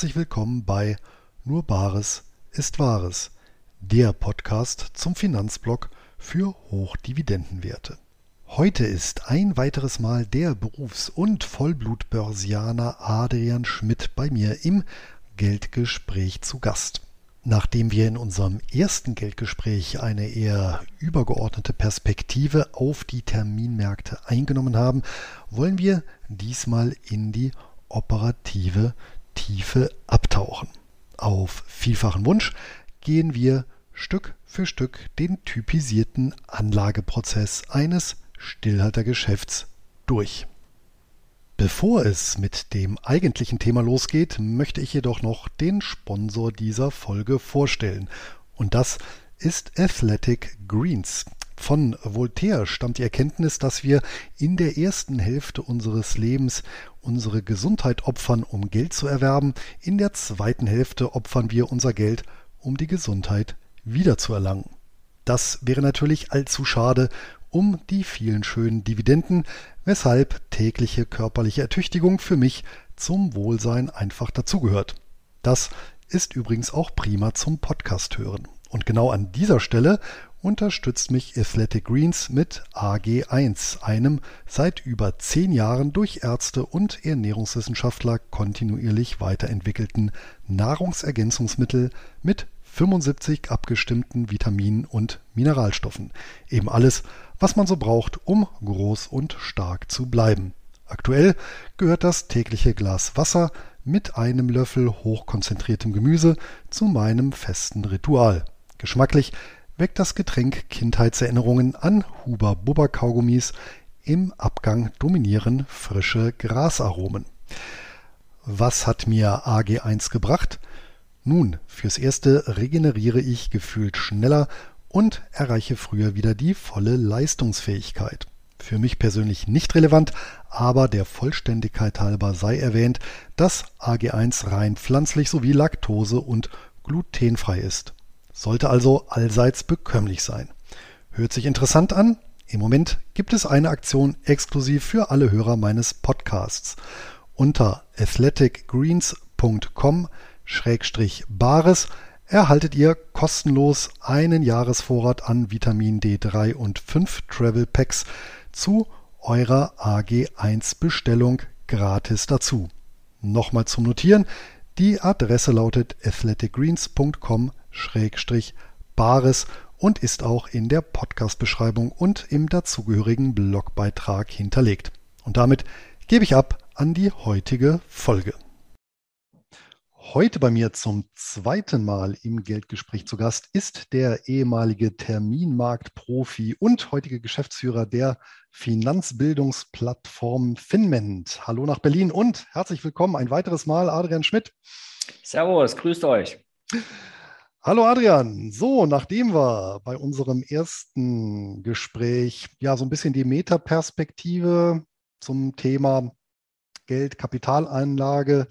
herzlich willkommen bei Nur Bares ist Wahres, der Podcast zum Finanzblock für Hochdividendenwerte. Heute ist ein weiteres Mal der Berufs- und Vollblutbörsianer Adrian Schmidt bei mir im Geldgespräch zu Gast. Nachdem wir in unserem ersten Geldgespräch eine eher übergeordnete Perspektive auf die Terminmärkte eingenommen haben, wollen wir diesmal in die operative Tiefe abtauchen. Auf vielfachen Wunsch gehen wir Stück für Stück den typisierten Anlageprozess eines Stillhaltergeschäfts durch. Bevor es mit dem eigentlichen Thema losgeht, möchte ich jedoch noch den Sponsor dieser Folge vorstellen. Und das ist Athletic Greens. Von Voltaire stammt die Erkenntnis, dass wir in der ersten Hälfte unseres Lebens unsere Gesundheit opfern, um Geld zu erwerben. In der zweiten Hälfte opfern wir unser Geld, um die Gesundheit wiederzuerlangen. Das wäre natürlich allzu schade um die vielen schönen Dividenden, weshalb tägliche körperliche Ertüchtigung für mich zum Wohlsein einfach dazugehört. Das ist übrigens auch prima zum Podcast hören. Und genau an dieser Stelle unterstützt mich Athletic Greens mit AG1, einem seit über zehn Jahren durch Ärzte und Ernährungswissenschaftler kontinuierlich weiterentwickelten Nahrungsergänzungsmittel mit 75 abgestimmten Vitaminen und Mineralstoffen. Eben alles, was man so braucht, um groß und stark zu bleiben. Aktuell gehört das tägliche Glas Wasser mit einem Löffel hochkonzentriertem Gemüse zu meinem festen Ritual. Geschmacklich weckt das Getränk Kindheitserinnerungen an Huber Bubber Kaugummis. Im Abgang dominieren frische Grasaromen. Was hat mir AG1 gebracht? Nun, fürs Erste regeneriere ich gefühlt schneller und erreiche früher wieder die volle Leistungsfähigkeit. Für mich persönlich nicht relevant, aber der Vollständigkeit halber sei erwähnt, dass AG1 rein pflanzlich sowie laktose- und glutenfrei ist. Sollte also allseits bekömmlich sein. Hört sich interessant an? Im Moment gibt es eine Aktion exklusiv für alle Hörer meines Podcasts. Unter athleticgreens.com-bares erhaltet ihr kostenlos einen Jahresvorrat an Vitamin D3 und 5 Travel Packs zu eurer AG1 Bestellung gratis dazu. Nochmal zum Notieren. Die Adresse lautet athleticgreens.com-bares und ist auch in der Podcast-Beschreibung und im dazugehörigen Blogbeitrag hinterlegt. Und damit gebe ich ab an die heutige Folge. Heute bei mir zum zweiten Mal im Geldgespräch zu Gast ist der ehemalige Terminmarktprofi und heutige Geschäftsführer der Finanzbildungsplattform Finment. Hallo nach Berlin und herzlich willkommen ein weiteres Mal, Adrian Schmidt. Servus, grüßt euch. Hallo Adrian. So, nachdem wir bei unserem ersten Gespräch ja so ein bisschen die Metaperspektive zum Thema Geld, Kapitalanlage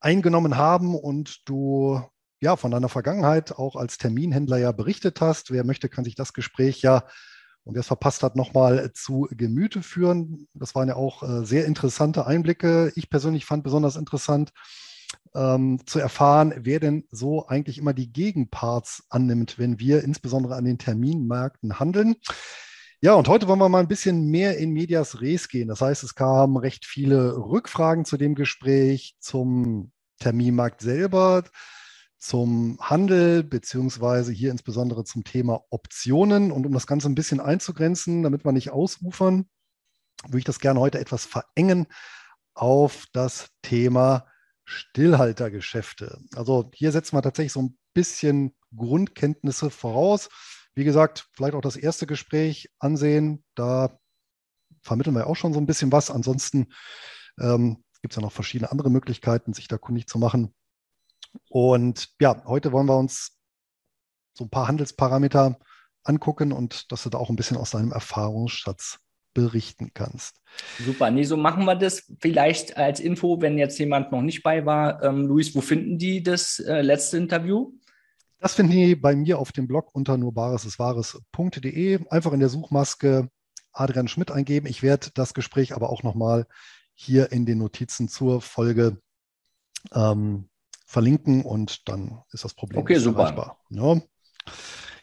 eingenommen haben und du ja von deiner Vergangenheit auch als Terminhändler ja berichtet hast. Wer möchte, kann sich das Gespräch ja und wer es verpasst hat, nochmal zu Gemüte führen. Das waren ja auch äh, sehr interessante Einblicke. Ich persönlich fand besonders interessant ähm, zu erfahren, wer denn so eigentlich immer die Gegenparts annimmt, wenn wir insbesondere an den Terminmärkten handeln. Ja, und heute wollen wir mal ein bisschen mehr in Medias Res gehen. Das heißt, es kamen recht viele Rückfragen zu dem Gespräch, zum Terminmarkt selber, zum Handel, beziehungsweise hier insbesondere zum Thema Optionen. Und um das Ganze ein bisschen einzugrenzen, damit wir nicht ausufern, würde ich das gerne heute etwas verengen auf das Thema Stillhaltergeschäfte. Also hier setzen wir tatsächlich so ein bisschen Grundkenntnisse voraus. Wie gesagt, vielleicht auch das erste Gespräch ansehen. Da vermitteln wir auch schon so ein bisschen was. Ansonsten ähm, gibt es ja noch verschiedene andere Möglichkeiten, sich da kundig zu machen. Und ja, heute wollen wir uns so ein paar Handelsparameter angucken und dass du da auch ein bisschen aus deinem Erfahrungsschatz berichten kannst. Super, nee, so machen wir das. Vielleicht als Info, wenn jetzt jemand noch nicht bei war. Ähm, Luis, wo finden die das äh, letzte Interview? Das finden Sie bei mir auf dem Blog unter nurbareseswahres.de. Einfach in der Suchmaske Adrian Schmidt eingeben. Ich werde das Gespräch aber auch nochmal hier in den Notizen zur Folge ähm, verlinken und dann ist das Problem okay, super. erreichbar. Ja.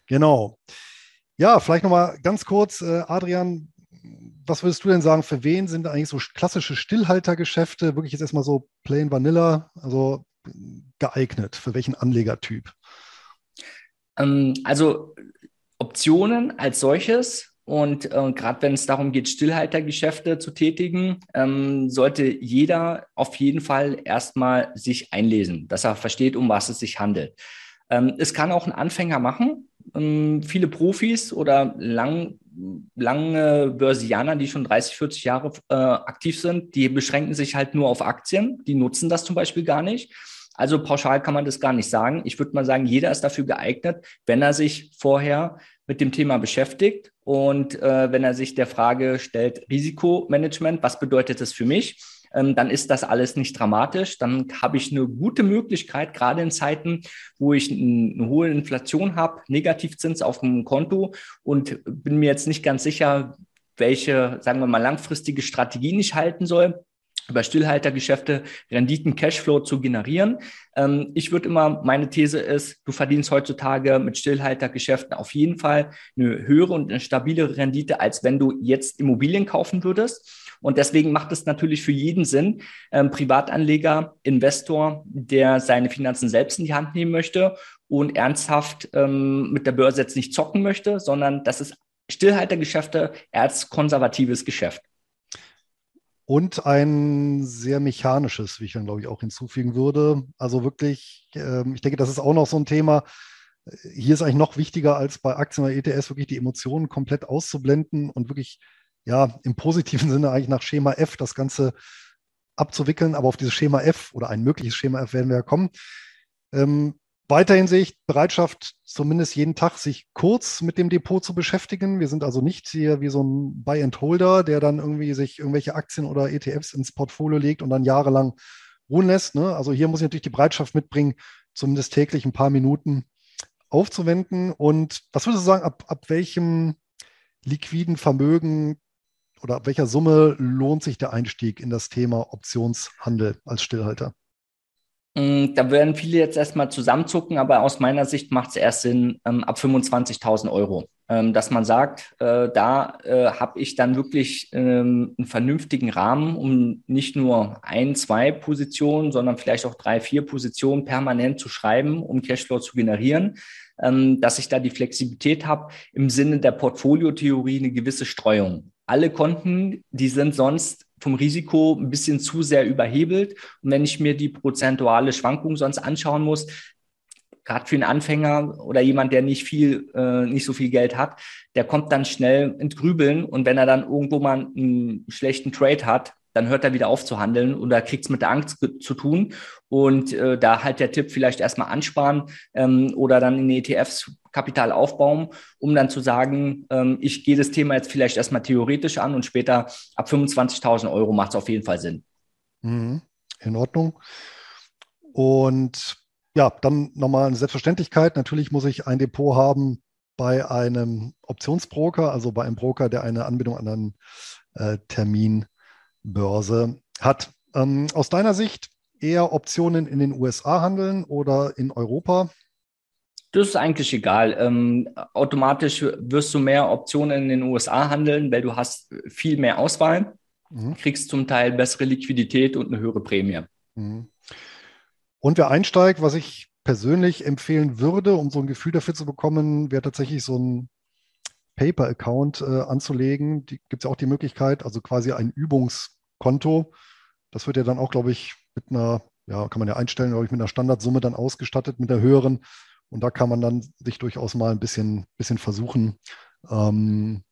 Genau. Ja, vielleicht nochmal ganz kurz, äh, Adrian, was würdest du denn sagen, für wen sind eigentlich so klassische Stillhaltergeschäfte, wirklich jetzt erstmal so plain vanilla, also geeignet? Für welchen Anlegertyp? Ähm, also Optionen als solches und äh, gerade wenn es darum geht, Stillhaltergeschäfte zu tätigen, ähm, sollte jeder auf jeden Fall erstmal sich einlesen, dass er versteht, um was es sich handelt. Ähm, es kann auch ein Anfänger machen. Ähm, viele Profis oder lang, lange Börsianer, die schon 30, 40 Jahre äh, aktiv sind, die beschränken sich halt nur auf Aktien. Die nutzen das zum Beispiel gar nicht. Also pauschal kann man das gar nicht sagen. Ich würde mal sagen, jeder ist dafür geeignet, wenn er sich vorher mit dem Thema beschäftigt und äh, wenn er sich der Frage stellt, Risikomanagement, was bedeutet das für mich? Ähm, dann ist das alles nicht dramatisch. Dann habe ich eine gute Möglichkeit, gerade in Zeiten, wo ich eine hohe Inflation habe, Negativzins auf dem Konto und bin mir jetzt nicht ganz sicher, welche, sagen wir mal, langfristige Strategien ich halten soll über Stillhaltergeschäfte Renditen, Cashflow zu generieren. Ähm, ich würde immer, meine These ist, du verdienst heutzutage mit Stillhaltergeschäften auf jeden Fall eine höhere und eine stabilere Rendite, als wenn du jetzt Immobilien kaufen würdest. Und deswegen macht es natürlich für jeden Sinn, ähm, Privatanleger, Investor, der seine Finanzen selbst in die Hand nehmen möchte und ernsthaft ähm, mit der Börse jetzt nicht zocken möchte, sondern das ist Stillhaltergeschäfte als konservatives Geschäft. Und ein sehr mechanisches, wie ich dann glaube ich auch hinzufügen würde. Also wirklich, ähm, ich denke, das ist auch noch so ein Thema. Hier ist eigentlich noch wichtiger als bei Aktien oder ETS wirklich die Emotionen komplett auszublenden und wirklich, ja, im positiven Sinne eigentlich nach Schema F das Ganze abzuwickeln. Aber auf dieses Schema F oder ein mögliches Schema F werden wir ja kommen. Ähm, Weiterhin sehe ich Bereitschaft, zumindest jeden Tag sich kurz mit dem Depot zu beschäftigen. Wir sind also nicht hier wie so ein Buy-and-Holder, der dann irgendwie sich irgendwelche Aktien oder ETFs ins Portfolio legt und dann jahrelang ruhen lässt. Ne? Also hier muss ich natürlich die Bereitschaft mitbringen, zumindest täglich ein paar Minuten aufzuwenden. Und was würdest du sagen, ab, ab welchem liquiden Vermögen oder ab welcher Summe lohnt sich der Einstieg in das Thema Optionshandel als Stillhalter? Mm, da werden viele jetzt erstmal zusammenzucken, aber aus meiner Sicht macht es erst Sinn ähm, ab 25.000 Euro, ähm, dass man sagt, äh, da äh, habe ich dann wirklich ähm, einen vernünftigen Rahmen, um nicht nur ein, zwei Positionen, sondern vielleicht auch drei, vier Positionen permanent zu schreiben, um Cashflow zu generieren, ähm, dass ich da die Flexibilität habe, im Sinne der Portfoliotheorie eine gewisse Streuung. Alle Konten, die sind sonst vom Risiko ein bisschen zu sehr überhebelt. Und wenn ich mir die prozentuale Schwankung sonst anschauen muss, gerade für einen Anfänger oder jemand, der nicht viel, äh, nicht so viel Geld hat, der kommt dann schnell ins Grübeln und wenn er dann irgendwo mal einen schlechten Trade hat, dann hört er wieder auf zu handeln oder kriegt es mit der Angst zu tun. Und äh, da halt der Tipp vielleicht erstmal ansparen ähm, oder dann in ETFs Kapital aufbauen, um dann zu sagen, ähm, ich gehe das Thema jetzt vielleicht erstmal theoretisch an und später ab 25.000 Euro macht es auf jeden Fall Sinn. Mhm. In Ordnung. Und ja, dann nochmal eine Selbstverständlichkeit. Natürlich muss ich ein Depot haben bei einem Optionsbroker, also bei einem Broker, der eine Anbindung an einen äh, Terminbörse hat. Ähm, aus deiner Sicht eher Optionen in den USA handeln oder in Europa? Das ist eigentlich egal. Ähm, automatisch wirst du mehr Optionen in den USA handeln, weil du hast viel mehr Auswahl, mhm. kriegst zum Teil bessere Liquidität und eine höhere Prämie. Mhm. Und wer einsteigt, was ich persönlich empfehlen würde, um so ein Gefühl dafür zu bekommen, wäre tatsächlich so ein Paper-Account äh, anzulegen. Die gibt es ja auch die Möglichkeit, also quasi ein Übungskonto. Das wird ja dann auch, glaube ich, mit einer, ja, kann man ja einstellen, glaube ich, mit einer Standardsumme dann ausgestattet, mit der höheren. Und da kann man dann sich durchaus mal ein bisschen, bisschen versuchen, ähm,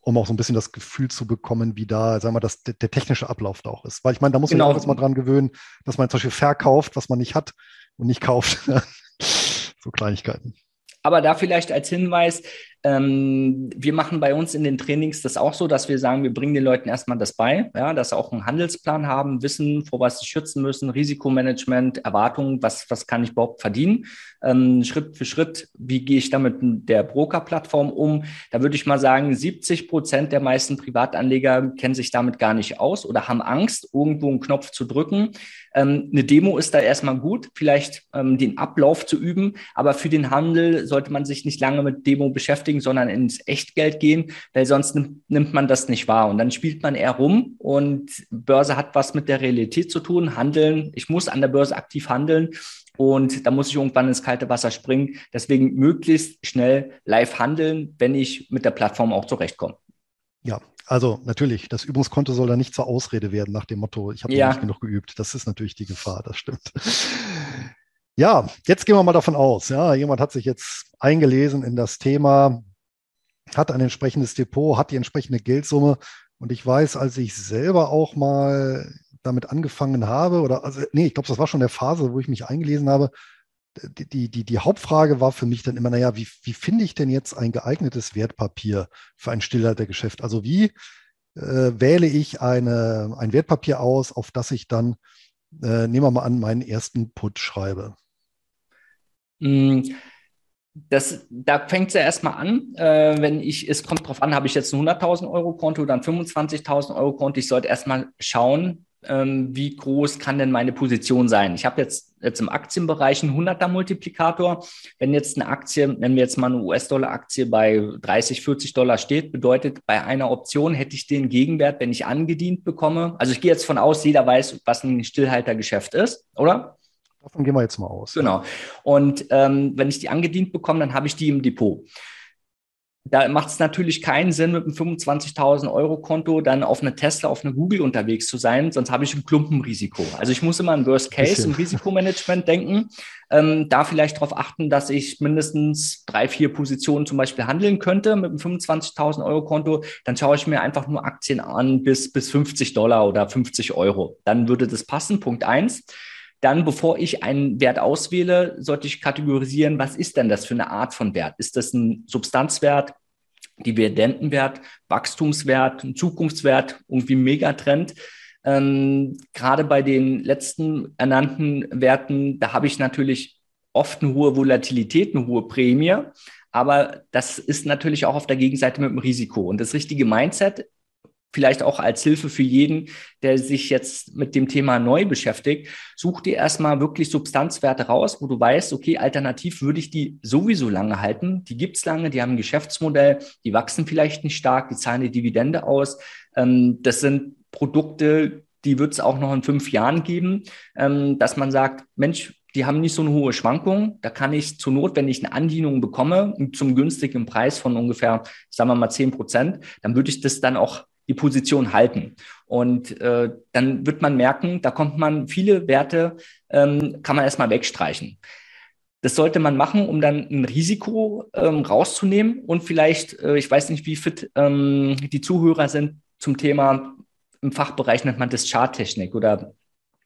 um auch so ein bisschen das Gefühl zu bekommen, wie da, sagen wir, das, der, der technische Ablauf da auch ist. Weil ich meine, da muss genau. man auch jetzt mal dran gewöhnen, dass man zum Beispiel verkauft, was man nicht hat und nicht kauft. so Kleinigkeiten. Aber da vielleicht als Hinweis, Ähm, wir machen bei uns in den Trainings das auch so, dass wir sagen, wir bringen den Leuten erstmal das bei, ja, dass sie auch einen Handelsplan haben, wissen, vor was sie schützen müssen, Risikomanagement, Erwartungen, was, was kann ich überhaupt verdienen, ähm, Schritt für Schritt, wie gehe ich da mit der Broker-Plattform um. Da würde ich mal sagen, 70 Prozent der meisten Privatanleger kennen sich damit gar nicht aus oder haben Angst, irgendwo einen Knopf zu drücken. Ähm, eine Demo ist da erstmal gut, vielleicht ähm, den Ablauf zu üben, aber für den Handel sollte man sich nicht lange mit Demo beschäftigen, sondern ins Echtgeld gehen, weil sonst nimmt, nimmt man das nicht wahr. Und dann spielt man eher rum und Börse hat was mit der Realität zu tun. Handeln, ich muss an der Börse aktiv handeln. Und da muss ich irgendwann ins kalte Wasser springen. Deswegen möglichst schnell live handeln, wenn ich mit der Plattform auch zurechtkomme. Ja, also natürlich, das Übungskonto soll da nicht zur Ausrede werden nach dem Motto, ich habe ja. nicht genug geübt. Das ist natürlich die Gefahr, das stimmt. Ja, jetzt gehen wir mal davon aus, ja, jemand hat sich jetzt eingelesen in das Thema, hat ein entsprechendes Depot, hat die entsprechende Geldsumme. Und ich weiß, als ich selber auch mal damit angefangen habe, oder also, nee, ich glaube, das war schon der Phase, wo ich mich eingelesen habe, die, die, die Hauptfrage war für mich dann immer, naja, wie, wie finde ich denn jetzt ein geeignetes Wertpapier für ein Stillhaltergeschäft? Also wie äh, wähle ich eine, ein Wertpapier aus, auf das ich dann, äh, nehmen wir mal an, meinen ersten Put schreibe? Mm, das, da fängt es ja erstmal an, äh, wenn ich, es kommt drauf an, habe ich jetzt ein 100.000 Euro Konto oder ein 25.000 Euro Konto. Ich sollte erstmal schauen, ähm, wie groß kann denn meine Position sein? Ich habe jetzt, jetzt im Aktienbereich einen 100er Multiplikator. Wenn jetzt eine Aktie, nennen wir jetzt mal eine US-Dollar-Aktie bei 30, 40 Dollar steht, bedeutet, bei einer Option hätte ich den Gegenwert, wenn ich angedient bekomme. Also ich gehe jetzt von aus, jeder weiß, was ein Stillhaltergeschäft ist, oder? Davon gehen wir jetzt mal aus. Genau. Und ähm, wenn ich die angedient bekomme, dann habe ich die im Depot da macht es natürlich keinen Sinn, mit einem 25.000 Euro Konto dann auf eine Tesla, auf eine Google unterwegs zu sein, sonst habe ich ein Klumpenrisiko. Also ich muss immer an Worst Case im Risikomanagement denken, ähm, da vielleicht darauf achten, dass ich mindestens drei, vier Positionen zum Beispiel handeln könnte mit einem 25.000 Euro Konto. Dann schaue ich mir einfach nur Aktien an bis, bis 50 Dollar oder 50 Euro. Dann würde das passen. Punkt eins. Dann, bevor ich einen Wert auswähle, sollte ich kategorisieren, was ist denn das für eine Art von Wert? Ist das ein Substanzwert, Dividendenwert, Wachstumswert, ein Zukunftswert, irgendwie Megatrend? Ähm, gerade bei den letzten ernannten Werten, da habe ich natürlich oft eine hohe Volatilität, eine hohe Prämie. Aber das ist natürlich auch auf der Gegenseite mit dem Risiko. Und das richtige Mindset vielleicht auch als Hilfe für jeden, der sich jetzt mit dem Thema neu beschäftigt, such dir erstmal wirklich Substanzwerte raus, wo du weißt, okay, alternativ würde ich die sowieso lange halten. Die gibt's lange, die haben ein Geschäftsmodell, die wachsen vielleicht nicht stark, die zahlen eine Dividende aus. Ähm, das sind Produkte, die wird es auch noch in fünf Jahren geben, ähm, dass man sagt, Mensch, die haben nicht so eine hohe Schwankung. Da kann ich zur Not, wenn ich eine Andienung bekomme, zum günstigen Preis von ungefähr, sagen wir mal, zehn Prozent, dann würde ich das dann auch die Position halten. Und äh, dann wird man merken, da kommt man viele Werte, ähm, kann man erstmal wegstreichen. Das sollte man machen, um dann ein Risiko ähm, rauszunehmen und vielleicht, äh, ich weiß nicht, wie fit ähm, die Zuhörer sind zum Thema, im Fachbereich nennt man das Charttechnik oder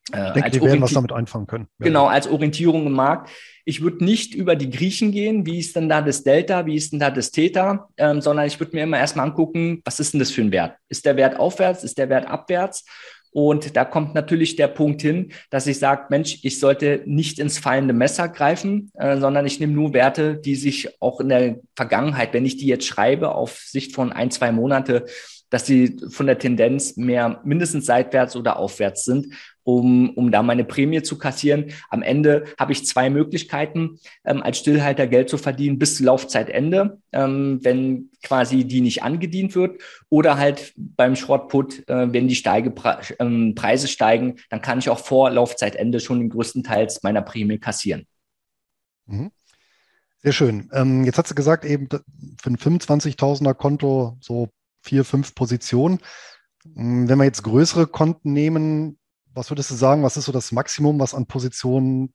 ich denke, wir werden was damit einfangen können. Genau, als Orientierung im Markt. Ich würde nicht über die Griechen gehen, wie ist denn da das Delta, wie ist denn da das Theta, ähm, sondern ich würde mir immer erstmal angucken, was ist denn das für ein Wert? Ist der Wert aufwärts, ist der Wert abwärts? Und da kommt natürlich der Punkt hin, dass ich sage, Mensch, ich sollte nicht ins fallende Messer greifen, äh, sondern ich nehme nur Werte, die sich auch in der Vergangenheit, wenn ich die jetzt schreibe, auf Sicht von ein, zwei Monate, dass sie von der Tendenz mehr mindestens seitwärts oder aufwärts sind um, um da meine Prämie zu kassieren. Am Ende habe ich zwei Möglichkeiten, ähm, als Stillhalter Geld zu verdienen bis Laufzeitende, ähm, wenn quasi die nicht angedient wird. Oder halt beim Shortput, äh, wenn die Steige, ähm, Preise steigen, dann kann ich auch vor Laufzeitende schon den größten Teil meiner Prämie kassieren. Mhm. Sehr schön. Ähm, jetzt hat sie gesagt, eben für ein 25.000er Konto so vier, fünf Positionen. Hm, wenn wir jetzt größere Konten nehmen, was würdest du sagen, was ist so das Maximum, was an Positionen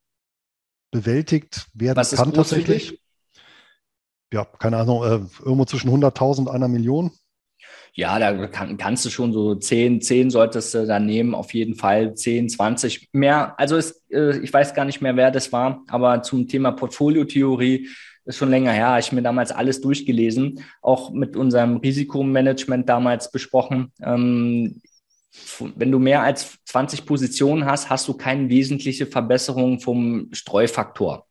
bewältigt werden was kann tatsächlich? Ja, keine Ahnung, äh, irgendwo zwischen 100.000 und einer Million. Ja, da kann, kannst du schon so 10, 10 solltest du dann nehmen, auf jeden Fall 10, 20 mehr. Also es, äh, ich weiß gar nicht mehr, wer das war, aber zum Thema Portfoliotheorie ist schon länger her, ich mir damals alles durchgelesen, auch mit unserem Risikomanagement damals besprochen. Ähm, wenn du mehr als 20 Positionen hast, hast du keine wesentliche Verbesserung vom Streufaktor.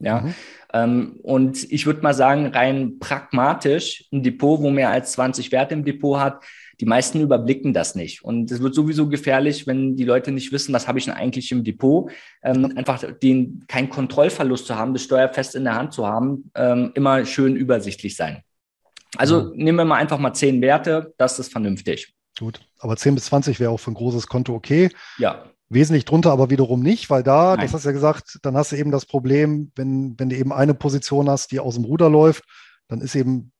Ja, mhm. ähm, und ich würde mal sagen, rein pragmatisch, ein Depot, wo mehr als 20 Werte im Depot hat, die meisten überblicken das nicht. Und es wird sowieso gefährlich, wenn die Leute nicht wissen, was habe ich denn eigentlich im Depot, ähm, einfach den keinen Kontrollverlust zu haben, das steuerfest in der Hand zu haben, ähm, immer schön übersichtlich sein. Also mhm. nehmen wir mal einfach mal zehn Werte, das ist vernünftig. Gut, aber 10 bis 20 wäre auch für ein großes Konto okay. Ja. Wesentlich drunter aber wiederum nicht, weil da, Nein. das hast du ja gesagt, dann hast du eben das Problem, wenn, wenn du eben eine Position hast, die aus dem Ruder läuft, dann ist eben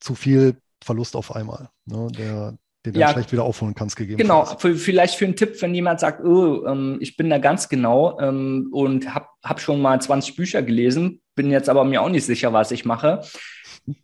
zu viel Verlust auf einmal, ne, der, den du ja, schlecht wieder aufholen kannst, gegeben. Genau, für, vielleicht für einen Tipp, wenn jemand sagt, oh, ähm, ich bin da ganz genau ähm, und habe hab schon mal 20 Bücher gelesen, bin jetzt aber mir auch nicht sicher, was ich mache,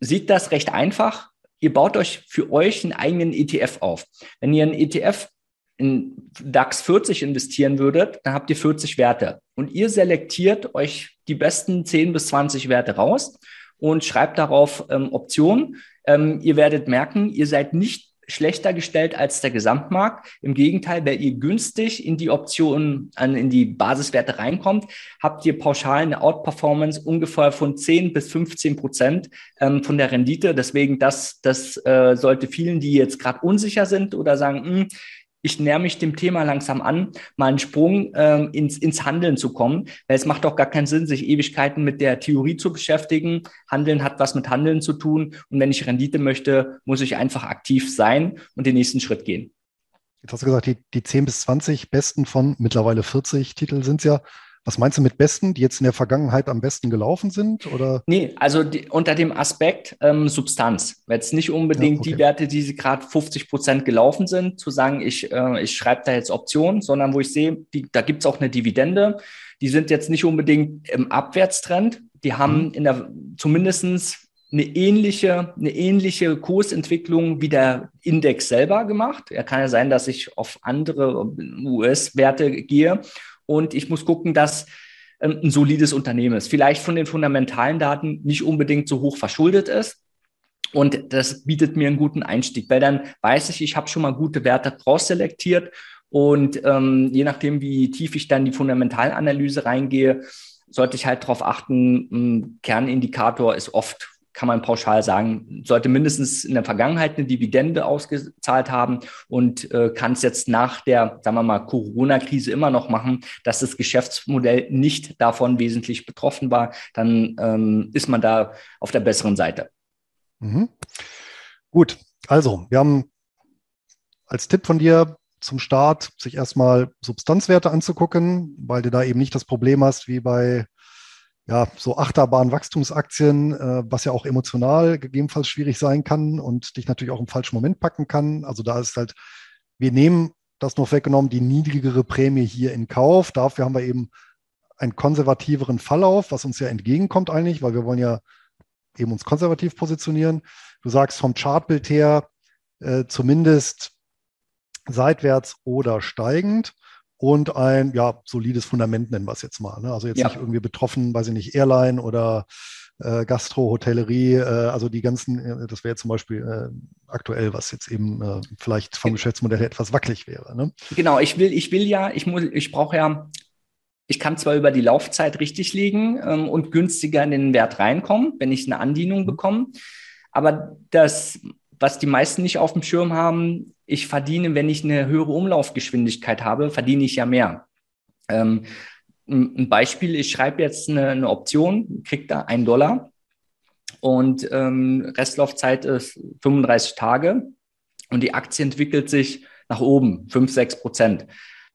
sieht das recht einfach. Ihr baut euch für euch einen eigenen ETF auf. Wenn ihr einen ETF in DAX 40 investieren würdet, dann habt ihr 40 Werte. Und ihr selektiert euch die besten 10 bis 20 Werte raus und schreibt darauf ähm, Optionen. Ähm, ihr werdet merken, ihr seid nicht schlechter gestellt als der Gesamtmarkt. Im Gegenteil, wenn ihr günstig in die Optionen, in die Basiswerte reinkommt, habt ihr pauschal eine Outperformance ungefähr von 10 bis 15 Prozent ähm, von der Rendite. Deswegen, das, das äh, sollte vielen, die jetzt gerade unsicher sind oder sagen, hm, ich näher mich dem Thema langsam an, mal einen Sprung ähm, ins, ins Handeln zu kommen. Weil es macht doch gar keinen Sinn, sich Ewigkeiten mit der Theorie zu beschäftigen. Handeln hat was mit Handeln zu tun. Und wenn ich Rendite möchte, muss ich einfach aktiv sein und den nächsten Schritt gehen. Jetzt hast du gesagt, die, die 10 bis 20 besten von mittlerweile 40 Titel sind es ja. Was meinst du mit besten, die jetzt in der Vergangenheit am besten gelaufen sind? Oder? Nee, also die, unter dem Aspekt ähm, Substanz. Jetzt nicht unbedingt ja, okay. die Werte, die sie gerade 50 Prozent gelaufen sind, zu sagen, ich, äh, ich schreibe da jetzt Optionen, sondern wo ich sehe, die, da gibt es auch eine Dividende. Die sind jetzt nicht unbedingt im Abwärtstrend. Die haben mhm. in der zumindestens eine ähnliche, eine ähnliche Kursentwicklung wie der Index selber gemacht. Ja, kann ja sein, dass ich auf andere US-Werte gehe und ich muss gucken, dass ähm, ein solides Unternehmen ist. Vielleicht von den fundamentalen Daten nicht unbedingt so hoch verschuldet ist. Und das bietet mir einen guten Einstieg, weil dann weiß ich, ich habe schon mal gute Werte rausselektiert. Und ähm, je nachdem, wie tief ich dann die Fundamentalanalyse reingehe, sollte ich halt darauf achten, ein Kernindikator ist oft kann man pauschal sagen, sollte mindestens in der Vergangenheit eine Dividende ausgezahlt haben und äh, kann es jetzt nach der, sagen wir mal, Corona-Krise immer noch machen, dass das Geschäftsmodell nicht davon wesentlich betroffen war, dann ähm, ist man da auf der besseren Seite. Mhm. Gut, also wir haben als Tipp von dir zum Start sich erstmal Substanzwerte anzugucken, weil du da eben nicht das Problem hast wie bei ja, so Achterbahn-Wachstumsaktien, äh, was ja auch emotional gegebenenfalls schwierig sein kann und dich natürlich auch im falschen Moment packen kann. Also da ist halt, wir nehmen das noch weggenommen, die niedrigere Prämie hier in Kauf. Dafür haben wir eben einen konservativeren Verlauf, was uns ja entgegenkommt eigentlich, weil wir wollen ja eben uns konservativ positionieren. Du sagst vom Chartbild her äh, zumindest seitwärts oder steigend und ein ja, solides Fundament, nennen wir es jetzt mal. Ne? Also jetzt ja. nicht irgendwie betroffen, weiß ich nicht, Airline oder äh, Gastro, Hotellerie, äh, also die ganzen, äh, das wäre zum Beispiel äh, aktuell, was jetzt eben äh, vielleicht vom Geschäftsmodell her etwas wackelig wäre. Ne? Genau, ich will, ich will ja, ich muss, ich brauche ja, ich kann zwar über die Laufzeit richtig liegen ähm, und günstiger in den Wert reinkommen, wenn ich eine Andienung mhm. bekomme, aber das was die meisten nicht auf dem Schirm haben, ich verdiene, wenn ich eine höhere Umlaufgeschwindigkeit habe, verdiene ich ja mehr. Ähm, ein Beispiel, ich schreibe jetzt eine, eine Option, kriege da einen Dollar und ähm, Restlaufzeit ist 35 Tage und die Aktie entwickelt sich nach oben, 5, 6 Prozent.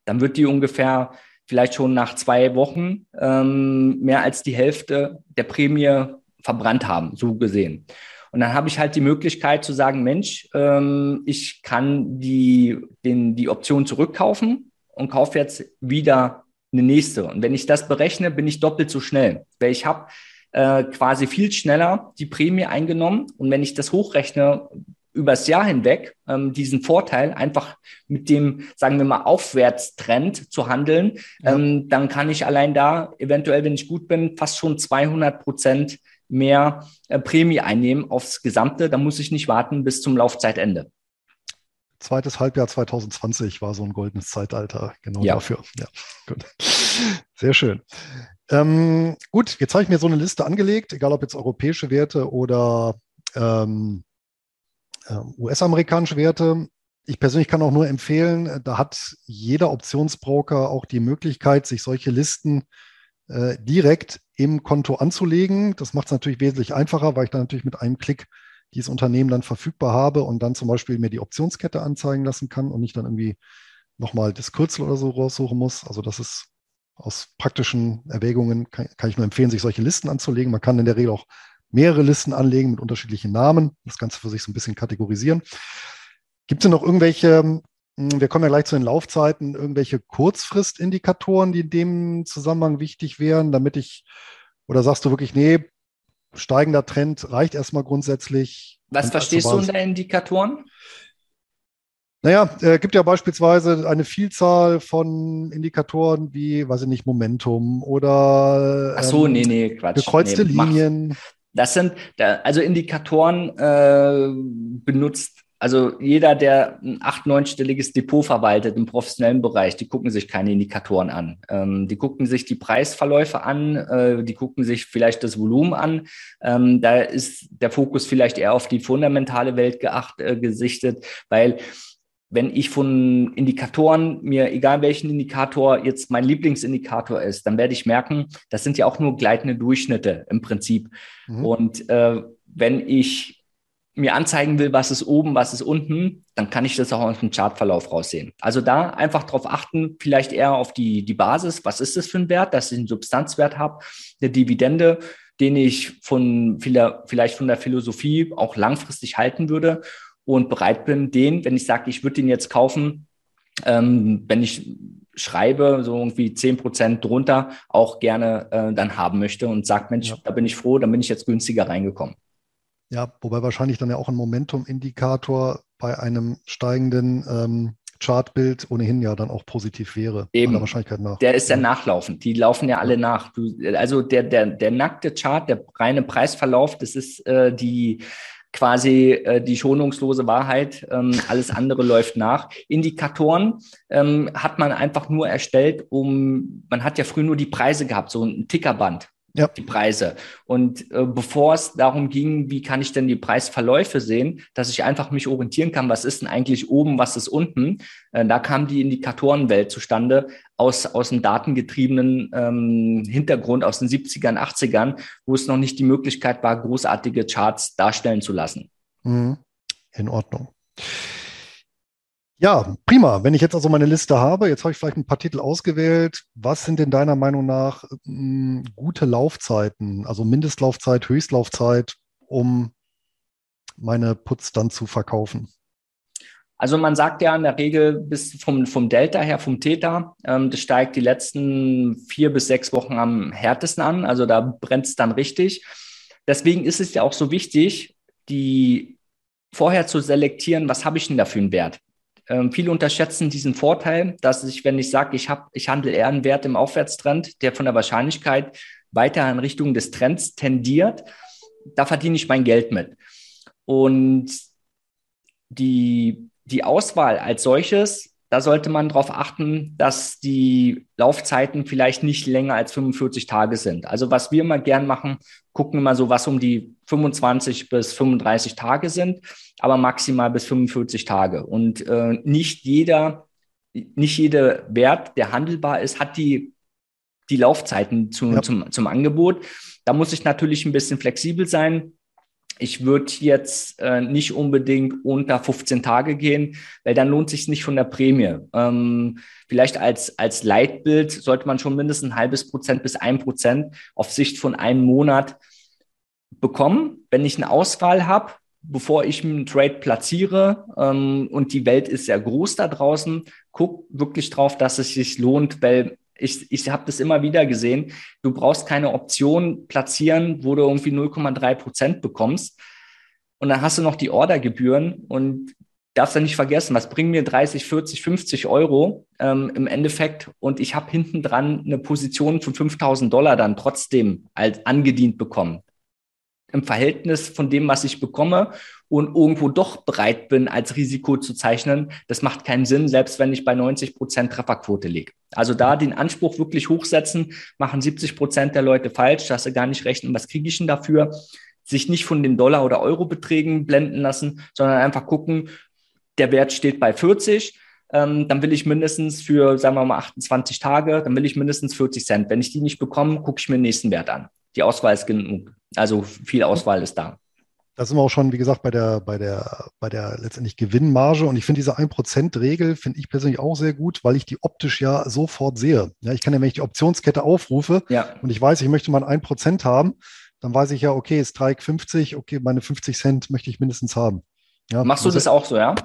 Dann wird die ungefähr vielleicht schon nach zwei Wochen ähm, mehr als die Hälfte der Prämie verbrannt haben, so gesehen. Und dann habe ich halt die Möglichkeit zu sagen, Mensch, ähm, ich kann die, den, die Option zurückkaufen und kaufe jetzt wieder eine nächste. Und wenn ich das berechne, bin ich doppelt so schnell, weil ich habe äh, quasi viel schneller die Prämie eingenommen. Und wenn ich das hochrechne, übers Jahr hinweg ähm, diesen Vorteil, einfach mit dem, sagen wir mal, Aufwärtstrend zu handeln, ja. ähm, dann kann ich allein da eventuell, wenn ich gut bin, fast schon 200 Prozent mehr äh, Prämie einnehmen aufs Gesamte. Da muss ich nicht warten bis zum Laufzeitende. Zweites Halbjahr 2020 war so ein goldenes Zeitalter genau ja. dafür. Ja, gut. Sehr schön. Ähm, gut, jetzt habe ich mir so eine Liste angelegt, egal ob jetzt europäische Werte oder ähm, äh, US-amerikanische Werte. Ich persönlich kann auch nur empfehlen, da hat jeder Optionsbroker auch die Möglichkeit, sich solche Listen äh, direkt im Konto anzulegen. Das macht es natürlich wesentlich einfacher, weil ich dann natürlich mit einem Klick dieses Unternehmen dann verfügbar habe und dann zum Beispiel mir die Optionskette anzeigen lassen kann und nicht dann irgendwie nochmal das Kürzel oder so raussuchen muss. Also das ist aus praktischen Erwägungen, kann, kann ich nur empfehlen, sich solche Listen anzulegen. Man kann in der Regel auch mehrere Listen anlegen mit unterschiedlichen Namen, das Ganze für sich so ein bisschen kategorisieren. Gibt es noch irgendwelche, wir kommen ja gleich zu den Laufzeiten, irgendwelche Kurzfristindikatoren, die in dem Zusammenhang wichtig wären, damit ich, oder sagst du wirklich, nee, steigender Trend reicht erstmal grundsätzlich. Was verstehst du unter Indikatoren? Naja, äh, gibt ja beispielsweise eine Vielzahl von Indikatoren wie, weiß ich nicht, Momentum oder Ach so, ähm, nee, nee, Quatsch. gekreuzte nee, Linien. Das sind, also Indikatoren äh, benutzt, also jeder, der ein acht-, neunstelliges Depot verwaltet im professionellen Bereich, die gucken sich keine Indikatoren an. Ähm, die gucken sich die Preisverläufe an, äh, die gucken sich vielleicht das Volumen an. Ähm, da ist der Fokus vielleicht eher auf die fundamentale Welt geacht, äh, gesichtet, weil wenn ich von Indikatoren mir, egal welchen Indikator jetzt mein Lieblingsindikator ist, dann werde ich merken, das sind ja auch nur gleitende Durchschnitte im Prinzip. Mhm. Und äh, wenn ich mir anzeigen will, was ist oben, was ist unten, dann kann ich das auch aus dem Chartverlauf raussehen. Also da einfach darauf achten, vielleicht eher auf die, die Basis. Was ist das für ein Wert, dass ich einen Substanzwert habe, eine Dividende, den ich von vielleicht von der Philosophie auch langfristig halten würde und bereit bin, den, wenn ich sage, ich würde den jetzt kaufen, ähm, wenn ich schreibe, so irgendwie zehn Prozent drunter, auch gerne äh, dann haben möchte und sage, Mensch, ja. da bin ich froh, dann bin ich jetzt günstiger reingekommen. Ja, wobei wahrscheinlich dann ja auch ein Momentum-Indikator bei einem steigenden ähm, Chartbild ohnehin ja dann auch positiv wäre. Eben. Der Wahrscheinlichkeit nach. Der ist ja nachlaufend. Die laufen ja alle nach. Du, also der, der, der nackte Chart, der reine Preisverlauf, das ist äh, die quasi äh, die schonungslose Wahrheit. Ähm, alles andere läuft nach. Indikatoren ähm, hat man einfach nur erstellt, um, man hat ja früher nur die Preise gehabt, so ein Tickerband ja. die Preise. Und äh, bevor es darum ging, wie kann ich denn die Preisverläufe sehen, dass ich einfach mich orientieren kann, was ist denn eigentlich oben, was ist unten, äh, da kam die Indikatorenwelt zustande aus, aus einem datengetriebenen ähm, Hintergrund aus den 70ern, 80ern, wo es noch nicht die Möglichkeit war, großartige Charts darstellen zu lassen. Mhm. In Ordnung. Ja, prima. Wenn ich jetzt also meine Liste habe, jetzt habe ich vielleicht ein paar Titel ausgewählt. Was sind denn deiner Meinung nach mh, hm, gute Laufzeiten, also Mindestlaufzeit, Höchstlaufzeit, um meine Puts dann zu verkaufen? Also man sagt ja in der Regel bis vom, vom Delta her, vom Theta, ähm, das steigt die letzten vier bis sechs Wochen am härtesten an. Also da brennt es dann richtig. Deswegen ist es ja auch so wichtig, die vorher zu selektieren, was habe ich denn da für einen Wert? Ähm, viele unterschätzen diesen Vorteil, dass ich, wenn ich sage, ich, hab, ich handle eher einen Wert im Aufwärtstrend, der von der Wahrscheinlichkeit weiter in Richtung des Trends tendiert, da verdiene ich mein Geld mit. Und die, die Auswahl als solches da sollte man darauf achten, dass die Laufzeiten vielleicht nicht länger als 45 Tage sind. Also was wir immer gern machen, gucken immer so, was um die 25 bis 35 Tage sind, aber maximal bis 45 Tage. Und äh, nicht jeder, nicht jeder Wert, der handelbar ist, hat die, die Laufzeiten zu, ja. zum, zum Angebot. Da muss ich natürlich ein bisschen flexibel sein ich würde jetzt äh, nicht unbedingt unter 15 Tage gehen, weil dann lohnt sich nicht von der Prämie. Ähm, vielleicht als, als Leitbild sollte man schon mindestens ein halbes Prozent bis ein Prozent auf Sicht von einem Monat bekommen. Wenn ich eine Auswahl habe, bevor ich einen Trade platziere ähm, und die Welt ist sehr groß da draußen, guck wirklich drauf, dass es sich lohnt, weil ich, ich habe das immer wieder gesehen, du brauchst keine Option platzieren, wo du irgendwie 0,3 Prozent bekommst. Und dann hast du noch die Ordergebühren und darfst dann nicht vergessen, was bringen mir 30, 40, 50 Euro ähm, im Endeffekt und ich habe hinten dran eine Position von 5000 Dollar dann trotzdem als angedient bekommen. Im Verhältnis von dem, was ich bekomme und irgendwo doch bereit bin, als Risiko zu zeichnen, das macht keinen Sinn, selbst wenn ich bei 90 Prozent Trefferquote liege. Also da den Anspruch wirklich hochsetzen, machen 70 Prozent der Leute falsch, dass sie gar nicht rechnen, was kriege ich denn dafür? Sich nicht von den Dollar- oder Euro-Beträgen blenden lassen, sondern einfach gucken, der Wert steht bei 40, ähm, dann will ich mindestens für, sagen wir mal, 28 Tage, dann will ich mindestens 40 Cent. Wenn ich die nicht bekomme, gucke ich mir den nächsten Wert an. Die Auswahl ist genug. Also viel Auswahl ist da. Da sind wir auch schon, wie gesagt, bei der, bei der, bei der letztendlich Gewinnmarge. Und ich finde diese 1%-Regel, finde ich persönlich auch sehr gut, weil ich die optisch ja sofort sehe. Ja, ich kann ja, wenn ich die Optionskette aufrufe ja. und ich weiß, ich möchte mal ein 1% haben, dann weiß ich ja, okay, Strike 50, okay, meine 50 Cent möchte ich mindestens haben. Ja, Machst du das auch so, ja?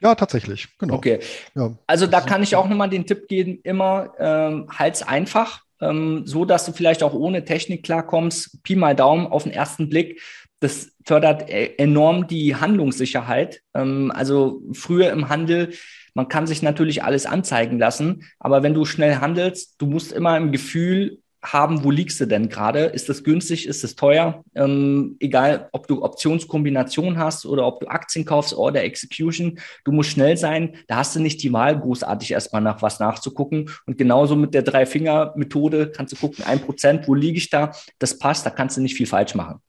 Ja, tatsächlich, genau. Okay. Ja. Also da kann ich auch nochmal den Tipp geben, immer ähm, halt's einfach, ähm, so dass du vielleicht auch ohne Technik klarkommst. Pi mal Daumen auf den ersten Blick. Das fördert e-, enorm die Handlungssicherheit. Ähm, also früher im Handel, man kann sich natürlich alles anzeigen lassen, aber wenn du schnell handelst, du musst immer im Gefühl haben, wo liegst du denn gerade? Ist das günstig? Ist das teuer? Ähm, egal, ob du Optionskombination hast oder ob du Aktien kaufst, oder Execution, du musst schnell sein. Da hast du nicht die Wahl, großartig erstmal nach was nachzugucken. Und genauso mit der Drei-Finger-Methode kannst du gucken, ein Prozent, wo liege ich da? Das passt, da kannst du nicht viel falsch machen.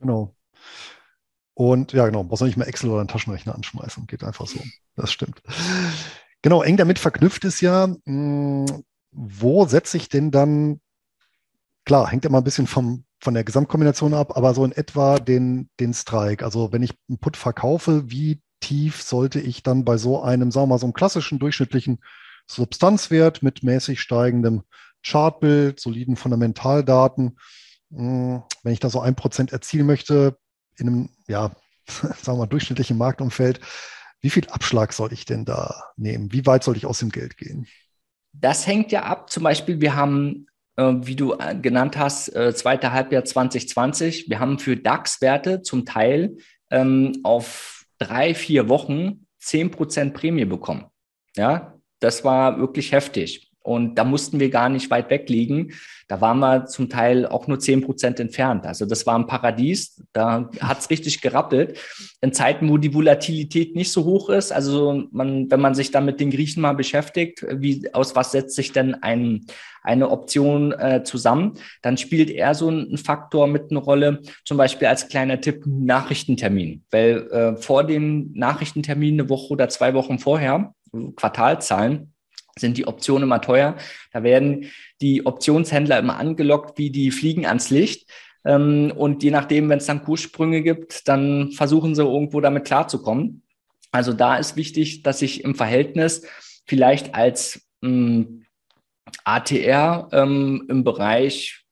Genau. Und ja, genau, brauchst du nicht mehr Excel oder einen Taschenrechner anschmeißen. Geht einfach so. Das stimmt. Genau, eng damit verknüpft ist ja, mh, hm, wo setze ich denn dann klar, hängt immer ein bisschen vom, von der Gesamtkombination ab, aber so in etwa den, den Strike. Also wenn ich einen Put verkaufe, wie tief sollte ich dann bei so einem, sagen wir mal, so einem klassischen durchschnittlichen Substanzwert mit mäßig steigendem Chartbild, soliden Fundamentaldaten, hm, wenn ich da so ein Prozent erzielen möchte, in einem, ja, sagen wir mal, durchschnittlichen Marktumfeld, wie viel Abschlag soll ich denn da nehmen? Wie weit soll ich aus dem Geld gehen? Das hängt ja ab. Zum Beispiel, wir haben wie du äh, genannt hast, äh, zweite Halbjahr 2020. Wir haben für DAX-Werte zum Teil ähm, auf drei, vier Wochen 10% Prämie bekommen. Ja, das war wirklich heftig. Und da mussten wir gar nicht weit weg liegen. Da waren wir zum Teil auch nur zehn Prozent entfernt. Also das war ein Paradies. Da hat es richtig gerappelt. In Zeiten, wo die Volatilität nicht so hoch ist, also man, wenn man sich dann mit den Griechen mal beschäftigt, wie, aus was setzt sich denn ein, eine Option äh, zusammen, dann spielt eher so ein, Faktor mit eine Rolle, zum Beispiel als kleiner Tipp Nachrichtentermin. Weil äh, vor den Nachrichtentermin eine Woche oder zwei Wochen vorher, Quartalzahlen, sind die Optionen immer teuer. Da werden die Optionshändler immer angelockt wie die Fliegen ans Licht. Ähm, und je nachdem, wenn es dann Kurssprünge gibt, dann versuchen sie irgendwo damit klarzukommen. Also da ist wichtig, dass ich im Verhältnis vielleicht als ähm, ATR ähm, im Bereich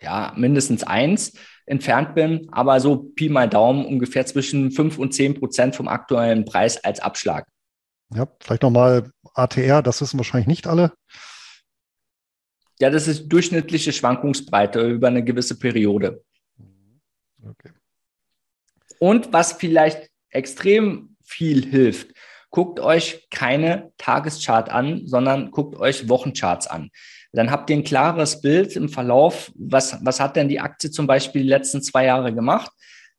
ja, mindestens eins entfernt bin, aber so Pi mal Daumen ungefähr zwischen fünf und zehn Prozent vom aktuellen Preis als Abschlag. Ja, vielleicht nochmal ATR, das wissen wahrscheinlich nicht alle. Ja, das ist durchschnittliche Schwankungsbreite über eine gewisse Periode. Okay. Und was vielleicht extrem viel hilft, guckt euch keine Tageschart an, sondern guckt euch Wochencharts an. Dann habt ihr ein klares Bild im Verlauf, was, was hat denn die Aktie zum Beispiel die letzten zwei Jahre gemacht.